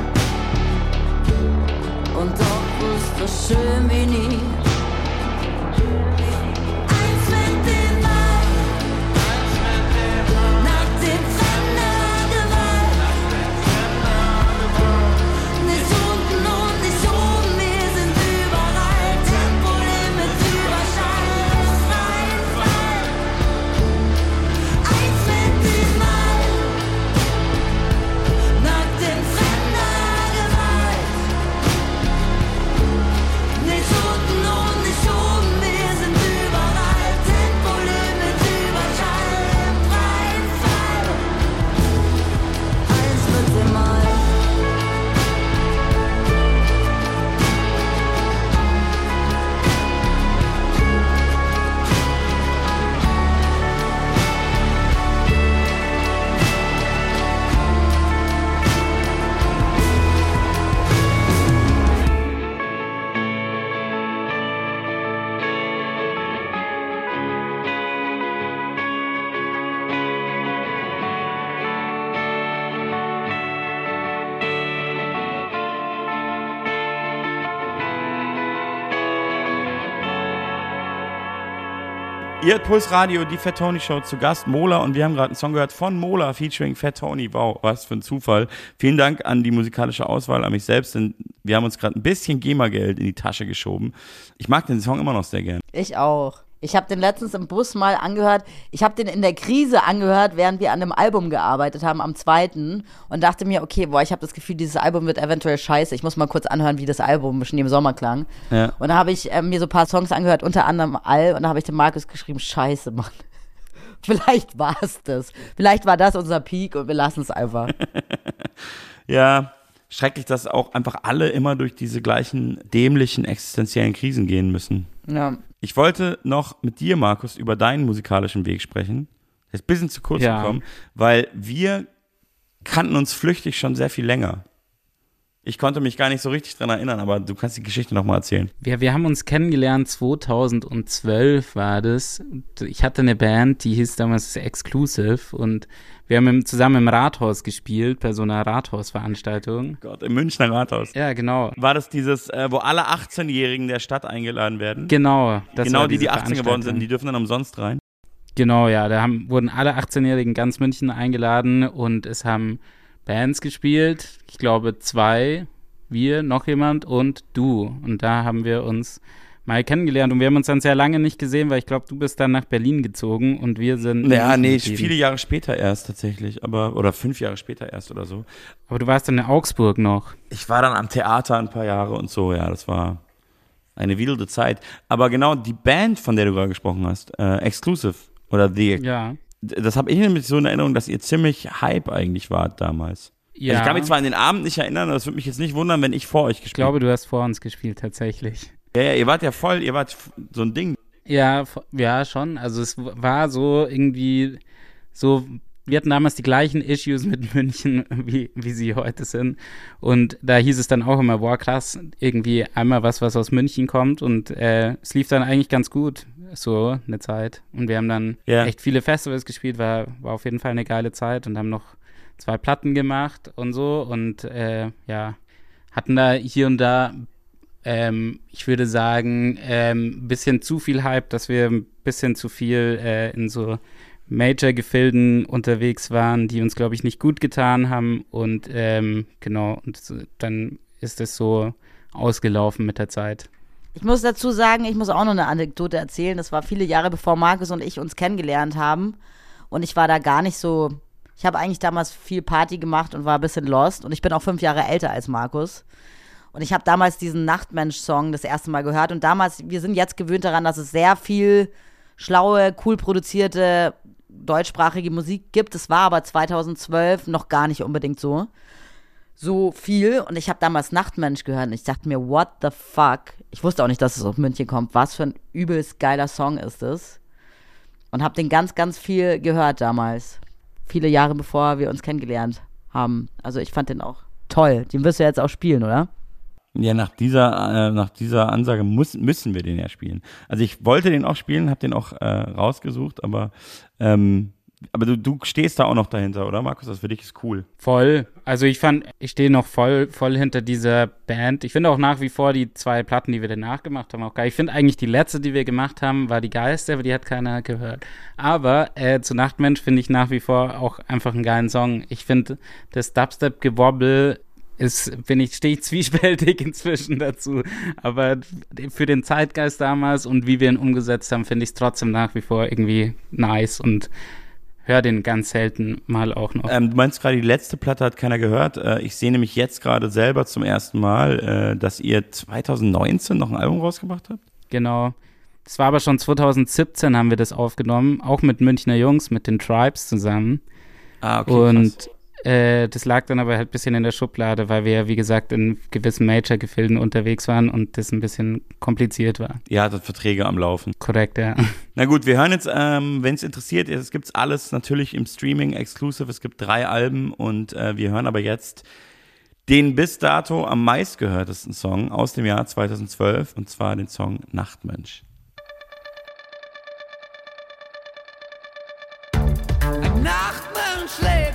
und doch ist es schön wie nie. Ihr hört Puls Radio, die Fat Tony Show zu Gast, Mola. Und wir haben gerade einen Song gehört von Mola featuring Fat Tony. Wow, was für ein Zufall. Vielen Dank an die musikalische Auswahl, an mich selbst, denn wir haben uns gerade ein bisschen GEMA-Geld in die Tasche geschoben. Ich mag den Song immer noch sehr gern. Ich auch. Ich habe den letztens im Bus mal angehört. Ich habe den in der Krise angehört, während wir an einem Album gearbeitet haben, am zweiten. Und dachte mir, okay, boah, ich habe das Gefühl, dieses Album wird eventuell scheiße. Ich muss mal kurz anhören, wie das Album Schnee im Sommer klang. Ja. Und da habe ich äh, mir so ein paar Songs angehört, unter anderem All. Und da habe ich dem Markus geschrieben, scheiße, Mann. Vielleicht war es das. Vielleicht war das unser Peak und wir lassen es einfach. Ja, schrecklich, dass auch einfach alle immer durch diese gleichen dämlichen existenziellen Krisen gehen müssen. Ja. Ich wollte noch mit dir, Markus, über deinen musikalischen Weg sprechen. Der ist ein bisschen zu kurz Ja. gekommen, weil wir kannten uns flüchtig schon sehr viel länger. Ich konnte mich gar nicht so richtig dran erinnern, aber du kannst die Geschichte nochmal erzählen. Wir, wir haben uns kennengelernt, 2012 war das. Ich hatte eine Band, die hieß damals Exclusive und wir haben im, zusammen im Rathaus gespielt, bei so einer Rathausveranstaltung. Gott, im Münchner Rathaus. Ja, genau. War das dieses, äh, wo alle 18-Jährigen der Stadt eingeladen werden? Genau. Das genau die, die diese 18 geworden sind, die dürfen dann umsonst rein. Genau, ja. Da haben, wurden alle 18-Jährigen ganz München eingeladen und es haben Bands gespielt. Ich glaube zwei, wir, noch jemand und du. Und da haben wir uns mal kennengelernt und wir haben uns dann sehr lange nicht gesehen, weil ich glaube, du bist dann nach Berlin gezogen und wir sind. in Ja, nee, viele Jahre später erst tatsächlich, aber oder fünf Jahre später erst oder so. Aber du warst dann in Augsburg noch. Ich war dann am Theater ein paar Jahre und so, ja, das war eine wilde Zeit. Aber genau die Band, von der du gerade gesprochen hast, äh, Exclusive oder The, Ja. das habe ich nämlich so in Erinnerung, dass ihr ziemlich Hype eigentlich wart damals. Ja. Also ich kann mich zwar an den Abend nicht erinnern, aber das würde mich jetzt nicht wundern, wenn ich vor euch gespielt Ich glaube, du hast vor uns gespielt, tatsächlich. Ja, ja, ihr wart ja voll, ihr wart so ein Ding. Ja, ja, schon. Also es war so irgendwie so, wir hatten damals die gleichen Issues mit München, wie, wie sie heute sind. Und da hieß es dann auch immer, boah, krass, irgendwie einmal was, was aus München kommt. Und äh, es lief dann eigentlich ganz gut, so eine Zeit. Und wir haben dann Ja. echt viele Festivals gespielt, war, war auf jeden Fall eine geile Zeit und haben noch zwei Platten gemacht und so. Und äh, ja, hatten da hier und da ähm, ich würde sagen, ähm, bisschen zu viel Hype, dass wir ein bisschen zu viel äh, in so Major-Gefilden unterwegs waren, die uns, glaube ich, nicht gut getan haben. Und ähm, genau, und dann ist es so ausgelaufen mit der Zeit. Ich muss dazu sagen, ich muss auch noch eine Anekdote erzählen. Das war viele Jahre bevor Markus und ich uns kennengelernt haben. Und ich war da gar nicht so. Ich habe eigentlich damals viel Party gemacht und war ein bisschen lost. Und ich bin auch fünf Jahre älter als Markus. Und ich habe damals diesen Nachtmensch-Song das erste Mal gehört. Und damals, wir sind jetzt gewöhnt daran, dass es sehr viel schlaue, cool produzierte deutschsprachige Musik gibt. Es war aber 2012 noch gar nicht unbedingt so so viel und ich habe damals Nachtmensch gehört und ich dachte mir, what the fuck? Ich wusste auch nicht, dass es aus München kommt. Was für ein übelst geiler Song ist es? Und habe den ganz, ganz viel gehört damals. Viele Jahre bevor wir uns kennengelernt haben. Also ich fand den auch toll. Den wirst du jetzt auch spielen, oder? Ja, nach dieser, äh, nach dieser Ansage muss, müssen wir den ja spielen. Also ich wollte den auch spielen, habe den auch äh, rausgesucht, aber, ähm, aber du, du stehst da auch noch dahinter, oder Markus? Das für dich ist cool. Voll. Also ich fand, ich stehe noch voll, voll hinter dieser Band. Ich finde auch nach wie vor die zwei Platten, die wir danach gemacht haben, auch geil. Ich finde eigentlich die letzte, die wir gemacht haben, war die geilste, aber die hat keiner gehört. Aber äh, zu Nachtmensch finde ich nach wie vor auch einfach einen geilen Song. Ich finde, das Dubstep-Gewobbel ist, finde ich, stehe ich zwiespältig inzwischen dazu. Aber für den Zeitgeist damals und wie wir ihn umgesetzt haben, finde ich es trotzdem nach wie vor irgendwie nice und höre den ganz selten mal auch noch. Ähm, du meinst gerade, die letzte Platte hat keiner gehört. Äh, ich sehe nämlich jetzt gerade selber zum ersten Mal, äh, dass ihr 2019 noch ein Album rausgebracht habt. Genau. Das war aber schon 2017 haben wir das aufgenommen, auch mit Münchner Jungs, mit den Tribes zusammen. Ah, okay. Und äh, das lag dann aber halt ein bisschen in der Schublade, weil wir ja, wie gesagt, in gewissen Major-Gefilden unterwegs waren und das ein bisschen kompliziert war. Ihr hattet Verträge am Laufen. Korrekt, ja. Na gut, wir hören jetzt, ähm, wenn es interessiert, es gibt's alles natürlich im Streaming exclusive. Es gibt drei Alben und äh, wir hören aber jetzt den bis dato am meistgehörtesten Song aus dem Jahr 2012 und zwar den Song Nachtmensch. Ein Nachtmensch lebt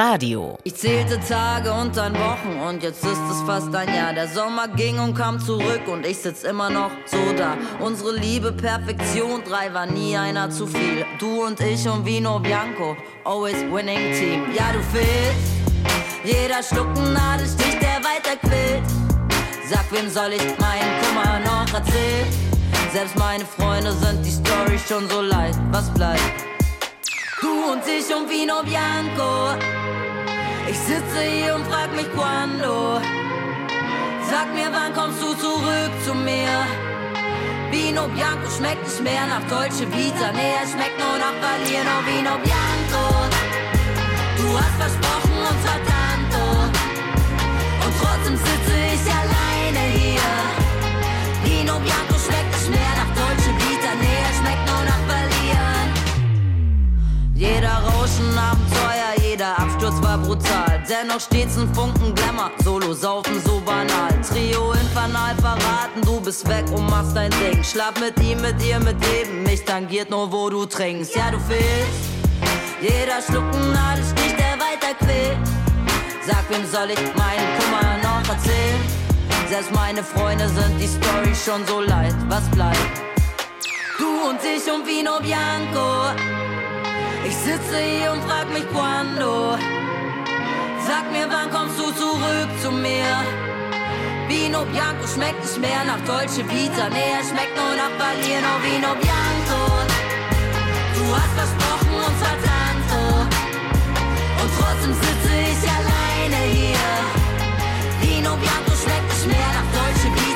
Radio. Ich zählte Tage und dann Wochen und jetzt ist es fast ein Jahr. Der Sommer ging und kam zurück und ich sitz immer noch so da. Unsere Liebe Perfektion, drei war nie einer zu viel. Du und ich und Vino Bianco, always winning team. Ja, du fehlst, jeder Schluck ein Nadelstich, der weiter quillt. Sag, wem soll ich meinen Kummer noch erzählen? Selbst meine Freunde sind die Story schon so leid. Was bleibt? Du und ich und Vino Bianco. Ich sitze hier und frag mich quando. Sag mir, wann kommst du zurück zu mir? Vino Bianco schmeckt nicht mehr nach Dolce Vita. Nee, er schmeckt nur nach Valino Vino Bianco. Du hast versprochen und vertanto. Und trotzdem sitze ich alleine hier. Vino Bianco schmeckt nicht mehr nach Dolce Vita. Nee, er schmeckt nur nach Verlieren. Jeder Rauschen brutal. Dennoch stets ein Funken Glamour, Solo saufen so banal. Trio infernal verraten, du bist weg und machst dein Ding. Schlaf mit ihm, mit ihr, mit jedem. Mich tangiert nur, wo du trinkst. Ja, du fehlst. Jeder Schluck ein Nadelstich, der weiter quält. Sag, wem soll ich meinen Kummer noch erzählen? Selbst meine Freunde sind die Story schon so leid. Was bleibt? Du und ich und Vino Bianco. Ich sitze hier und frag mich quando. Sag mir, wann kommst du zurück zu mir? Vino Bianco schmeckt nicht mehr nach Dolce Vita. Nee, er schmeckt nur nach Berlino Vino Bianco. Du hast versprochen und vertanto. Und trotzdem sitze ich alleine hier. Vino Bianco schmeckt nicht mehr nach Dolce Vita.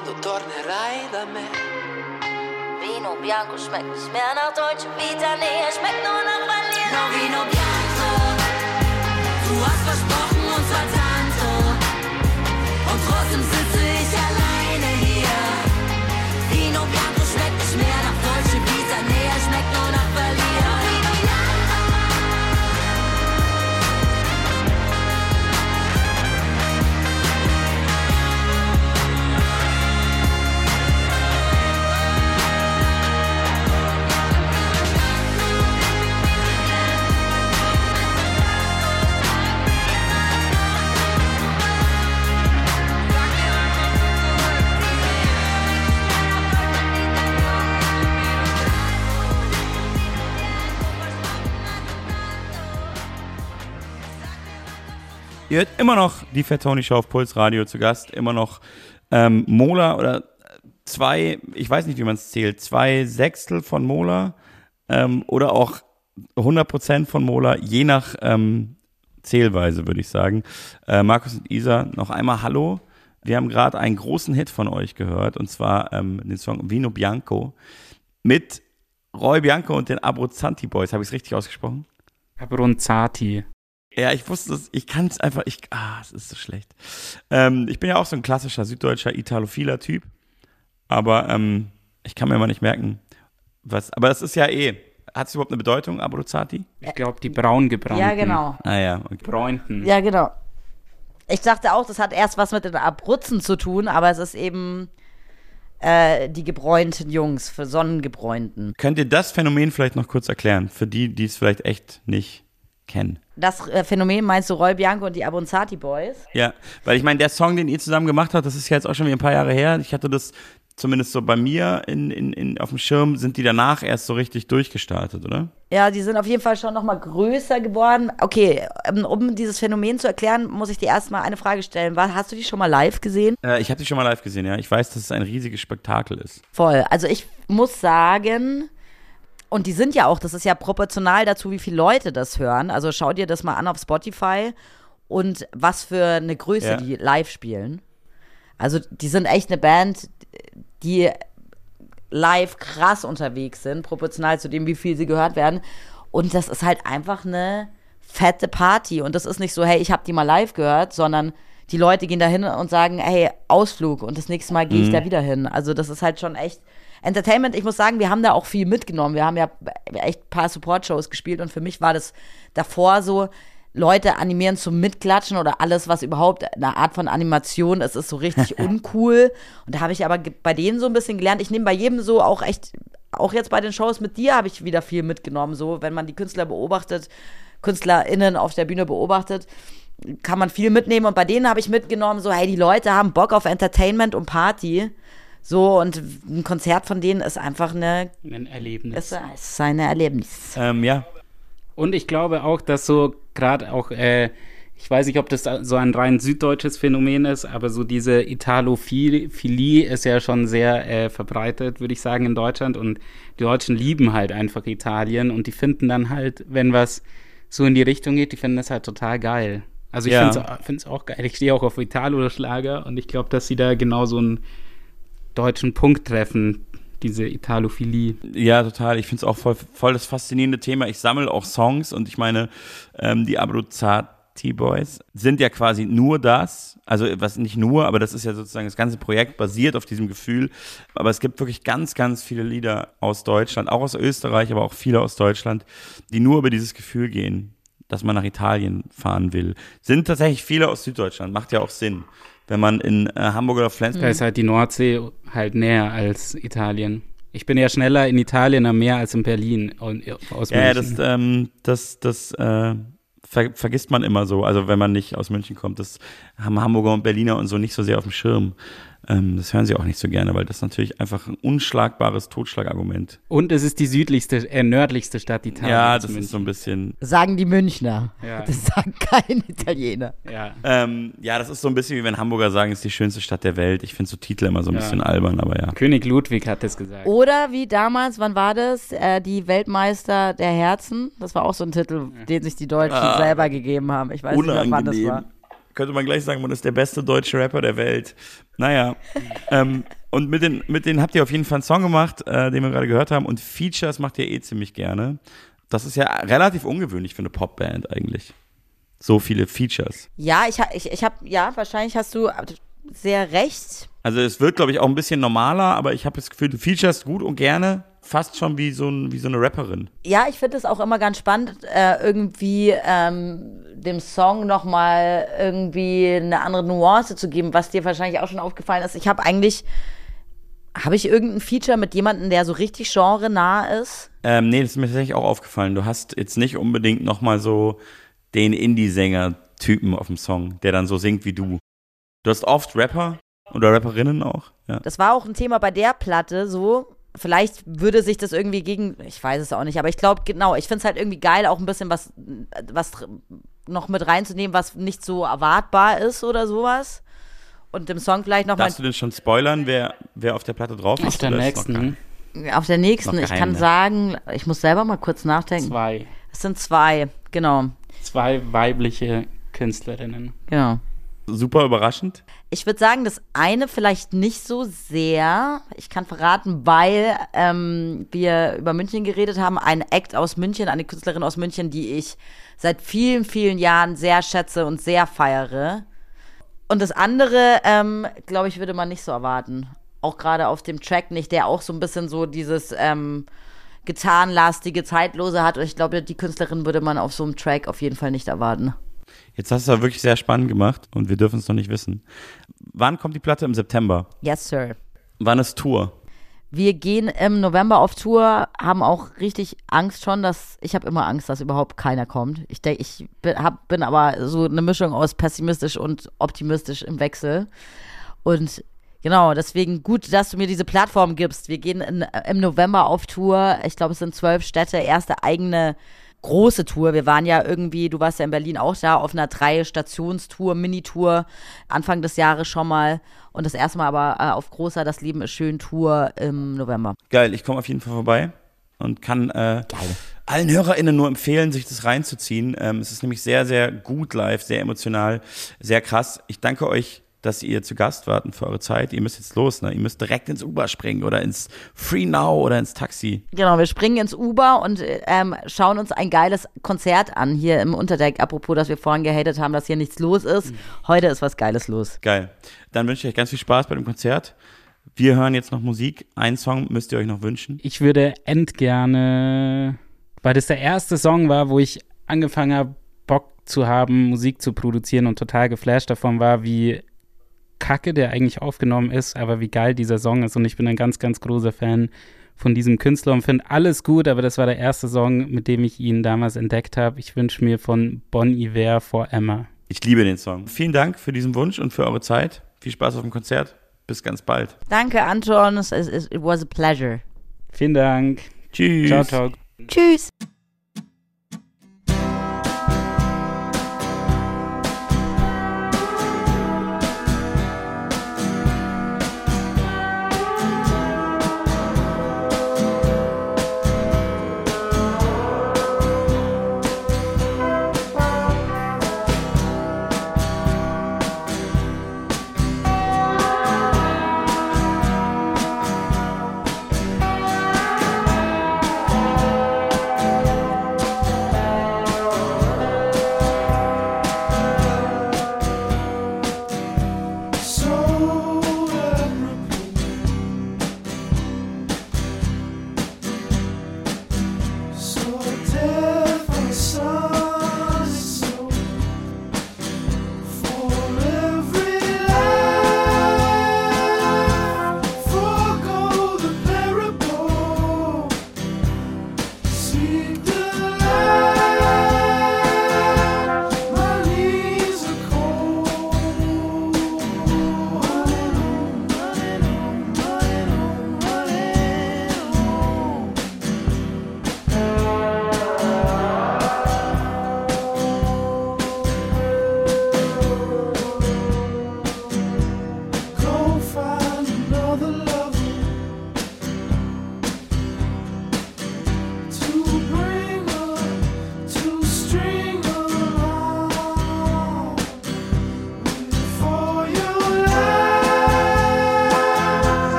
Tornerai da me. Vino bianco schmeckt nicht mehr nach Deutsch Vita, nee, er schmeckt nur nach Vanille. No Vino Bianco, du hast versprochen uns war Tanto. Und trotzdem sitze Ihr hört immer noch die Fat Tony Show auf Puls Radio zu Gast. Immer noch ähm, Mola oder zwei, ich weiß nicht, wie man es zählt, zwei Sechstel von Mola ähm, oder auch 100% von Mola, je nach ähm, Zählweise, würde ich sagen. Äh, Markus und Isa, noch einmal Hallo. Wir haben gerade einen großen Hit von euch gehört und zwar ähm, den Song Vino Bianco mit Roy Bianco und den Abruzzanti Boys. Habe ich es richtig ausgesprochen? Abronzati. Ja, ich wusste es, ich kann es einfach, ich, ah, es ist so schlecht. Ähm, ich bin ja auch so ein klassischer süddeutscher Italophiler Typ, aber ähm, ich kann mir mal nicht merken, was, aber das ist ja eh, hat es überhaupt eine Bedeutung, Abruzzati? Ich glaube, die braun gebrannten. Ja, genau. Ah ja, okay. Bräunten. Ja, genau. Ich dachte auch, das hat erst was mit den Abruzzen zu tun, aber es ist eben äh, die gebräunten Jungs, für Sonnengebräunten. Könnt ihr das Phänomen vielleicht noch kurz erklären, für die, die es vielleicht echt nicht kennen? Das äh, Phänomen meinst du Roy Bianco und die Abonzati Boys? Ja, weil ich meine, der Song, den ihr zusammen gemacht habt, das ist ja jetzt auch schon wieder ein paar Jahre her. Ich hatte das zumindest so bei mir in, in, in, auf dem Schirm, sind die danach erst so richtig durchgestartet, oder? Ja, die sind auf jeden Fall schon noch mal größer geworden. Okay, ähm, um dieses Phänomen zu erklären, muss ich dir erstmal eine Frage stellen. Hast du die schon mal live gesehen? Äh, ich habe die schon mal live gesehen, ja. Ich weiß, dass es ein riesiges Spektakel ist. Voll. Also ich muss sagen, und die sind ja auch, das ist ja proportional dazu, wie viele Leute das hören. Also schau dir das mal an auf Spotify und was für eine Größe Ja. die live spielen. Also die sind echt eine Band, die live krass unterwegs sind, proportional zu dem, wie viel sie gehört werden. Und das ist halt einfach eine fette Party. Und das ist nicht so, hey, ich habe die mal live gehört, sondern die Leute gehen da hin und sagen, hey, Ausflug und das nächste Mal gehe ich Mhm. da wieder hin. Also das ist halt schon echt Entertainment. Ich muss sagen, wir haben da auch viel mitgenommen. Wir haben ja echt ein paar Support-Shows gespielt und für mich war das davor so, Leute animieren zum Mitklatschen oder alles, was überhaupt eine Art von Animation ist, ist so richtig uncool. Und da habe ich aber bei denen so ein bisschen gelernt. Ich nehme bei jedem so auch echt, auch jetzt bei den Shows mit dir habe ich wieder viel mitgenommen. So, wenn man die Künstler beobachtet, KünstlerInnen auf der Bühne beobachtet, kann man viel mitnehmen. Und bei denen habe ich mitgenommen, so, hey, die Leute haben Bock auf Entertainment und Party. So, und ein Konzert von denen ist einfach eine, Ein Erlebnis. ist, ist ein Erlebnis. Ähm, ja. Und ich glaube auch, dass so gerade auch, äh, ich weiß nicht, ob das so ein rein süddeutsches Phänomen ist, aber so diese Italophilie ist ja schon sehr äh, verbreitet, würde ich sagen, in Deutschland. Und die Deutschen lieben halt einfach Italien und die finden dann halt, wenn was so in die Richtung geht, die finden das halt total geil. Also ich Ja. finde es auch geil. Ich stehe auch auf Italo-Schlager und ich glaube, dass sie da genau so einen deutschen Punkt treffen, diese Italophilie. Ja, total. Ich finde es auch voll, voll das faszinierende Thema. Ich sammle auch Songs und ich meine, ähm, die Abruzzati Boys sind ja quasi nur das. Also, was nicht nur, aber das ist ja sozusagen das ganze Projekt basiert auf diesem Gefühl. Aber es gibt wirklich ganz, ganz viele Lieder aus Deutschland, auch aus Österreich, aber auch viele aus Deutschland, die nur über dieses Gefühl gehen, dass man nach Italien fahren will. Sind tatsächlich viele aus Süddeutschland. Macht ja auch Sinn. Wenn man in äh, Hamburg oder Flensburg Da ist halt die Nordsee halt näher als Italien. Ich bin ja schneller in Italien am Meer als in Berlin und, aus Ja, München. das, ähm, das, das äh, ver vergisst man immer so. Also wenn man nicht aus München kommt, das haben Hamburger und Berliner und so nicht so sehr auf dem Schirm. Ähm, das hören sie auch nicht so gerne, weil das natürlich einfach ein unschlagbares Totschlagargument. Und es ist die südlichste, äh, nördlichste Stadt Italiens. Ja, das München. ist so ein bisschen. Sagen die Münchner. Ja. Das sagen kein Italiener. Ja. Ähm, ja, das ist so ein bisschen wie wenn Hamburger sagen, es ist die schönste Stadt der Welt. Ich finde so Titel immer so ein Ja. bisschen albern, aber ja. König Ludwig hat das gesagt. Oder wie damals, wann war das? Äh, die Weltmeister der Herzen. Das war auch so ein Titel, den sich die Deutschen Ah. selber gegeben haben. Ich weiß nicht mehr, wann das Unangenehm. war. Könnte man gleich sagen, man ist der beste deutsche Rapper der Welt. Naja, ähm, und mit den, mit denen habt ihr auf jeden Fall einen Song gemacht, äh, den wir gerade gehört haben. Und Features macht ihr eh ziemlich gerne. Das ist ja relativ ungewöhnlich für eine Popband eigentlich. So viele Features. Ja, ich, ich, ich habe, ja, wahrscheinlich hast du sehr recht. Also es wird, glaube ich, auch ein bisschen normaler, aber ich habe das Gefühl, du features gut und gerne, fast schon wie so, ein, wie so eine Rapperin. Ja, ich finde es auch immer ganz spannend, äh, irgendwie ähm, dem Song nochmal irgendwie eine andere Nuance zu geben, was dir wahrscheinlich auch schon aufgefallen ist. Ich habe eigentlich, habe ich irgendein Feature mit jemandem, der so richtig genrenah ist? Ähm, nee, das ist mir tatsächlich auch aufgefallen. Du hast jetzt nicht unbedingt nochmal so den Indie-Sänger-Typen auf dem Song, der dann so singt wie du. Du hast oft Rapper oder Rapperinnen auch. Ja. Das war auch ein Thema bei der Platte so. Vielleicht würde sich das irgendwie gegen, ich weiß es auch nicht, aber ich glaube, genau, ich finde es halt irgendwie geil, auch ein bisschen was, was noch mit reinzunehmen, was nicht so erwartbar ist oder sowas. Und dem Song vielleicht nochmal. Darfst du denn schon spoilern, wer, wer auf der Platte drauf ist? Auf der nächsten. noch Auf der nächsten, Noch ich kann sagen, ich muss selber mal kurz nachdenken. Zwei. Es sind zwei, genau, Zwei weibliche Künstlerinnen. genau. Super überraschend. Ich würde sagen, das eine vielleicht nicht so sehr. Ich kann verraten, weil ähm, wir über München geredet haben. Ein Act aus München, eine Künstlerin aus München, die ich seit vielen, vielen Jahren sehr schätze und sehr feiere. Und das andere, ähm, glaube ich, würde man nicht so erwarten. Auch gerade auf dem Track nicht, der auch so ein bisschen so dieses ähm, getanlastige, zeitlose hat. Und ich glaube, die Künstlerin würde man auf so einem Track auf jeden Fall nicht erwarten. Jetzt hast du es wirklich sehr spannend gemacht und wir dürfen es noch nicht wissen. Wann kommt die Platte? Im September. Yes, sir. Wann ist Tour? Wir gehen im November auf Tour, haben auch richtig Angst schon, dass ich habe immer Angst, dass überhaupt keiner kommt. Ich denke, ich bin, hab, bin aber so eine Mischung aus pessimistisch und optimistisch im Wechsel. Und genau, deswegen gut, dass du mir diese Plattform gibst. Wir gehen in, im November auf Tour. Ich glaube, es sind zwölf Städte, erste eigene große Tour. Wir waren ja irgendwie, du warst ja in Berlin auch da, auf einer Drei-Stationstour, Minitour, Anfang des Jahres schon mal. Und das erste Mal aber äh, auf großer Das Leben ist schön Tour im November. Geil, ich komme auf jeden Fall vorbei und kann äh, allen HörerInnen nur empfehlen, sich das reinzuziehen. Ähm, es ist nämlich sehr, sehr gut live, sehr emotional, sehr krass. Ich danke euch, dass ihr zu Gast wart und für eure Zeit. Ihr müsst jetzt los, ne? Ihr müsst direkt ins Uber springen oder ins Free Now oder ins Taxi. Genau, wir springen ins Uber und ähm, schauen uns ein geiles Konzert an hier im Unterdeck. Apropos, dass wir vorhin gehatet haben, dass hier nichts los ist. Heute ist was Geiles los. Geil. Dann wünsche ich euch ganz viel Spaß bei dem Konzert. Wir hören jetzt noch Musik. Einen Song müsst ihr euch noch wünschen. Ich würde endgerne, weil das der erste Song war, wo ich angefangen habe, Bock zu haben, Musik zu produzieren und total geflasht davon war, wie kacke der eigentlich aufgenommen ist, aber wie geil dieser Song ist. Und ich bin ein ganz, ganz großer Fan von diesem Künstler und finde alles gut, aber das war der erste Song, mit dem ich ihn damals entdeckt habe. Ich wünsche mir von Bon Iver For Emma. Ich liebe den Song. Vielen Dank für diesen Wunsch und für eure Zeit. Viel Spaß auf dem Konzert. Bis ganz bald. Danke, Anton. Es- es- It was a pleasure. Vielen Dank. Tschüss. Ciao, ciao. Tschüss.